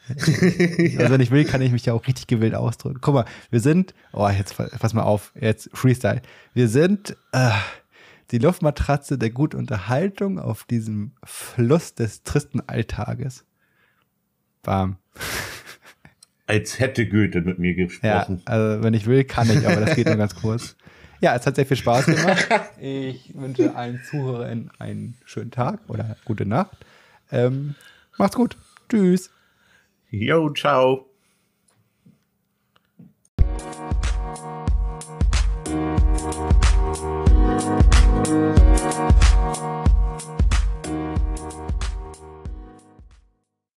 also wenn ich will, kann ich mich ja auch richtig gewillt ausdrücken. Guck mal, wir sind, oh, jetzt pass mal auf, jetzt Freestyle. Wir sind äh, die Luftmatratze der guten Unterhaltung auf diesem Fluss des tristen Alltages. Bam. Als hätte Goethe mit mir gesprochen. Ja, also wenn ich will, kann ich, aber das geht nur ganz kurz. Ja, es hat sehr viel Spaß gemacht. Ich wünsche allen Zuhörern einen schönen Tag oder gute Nacht. Ähm, macht's gut. Tschüss. Yo, ciao.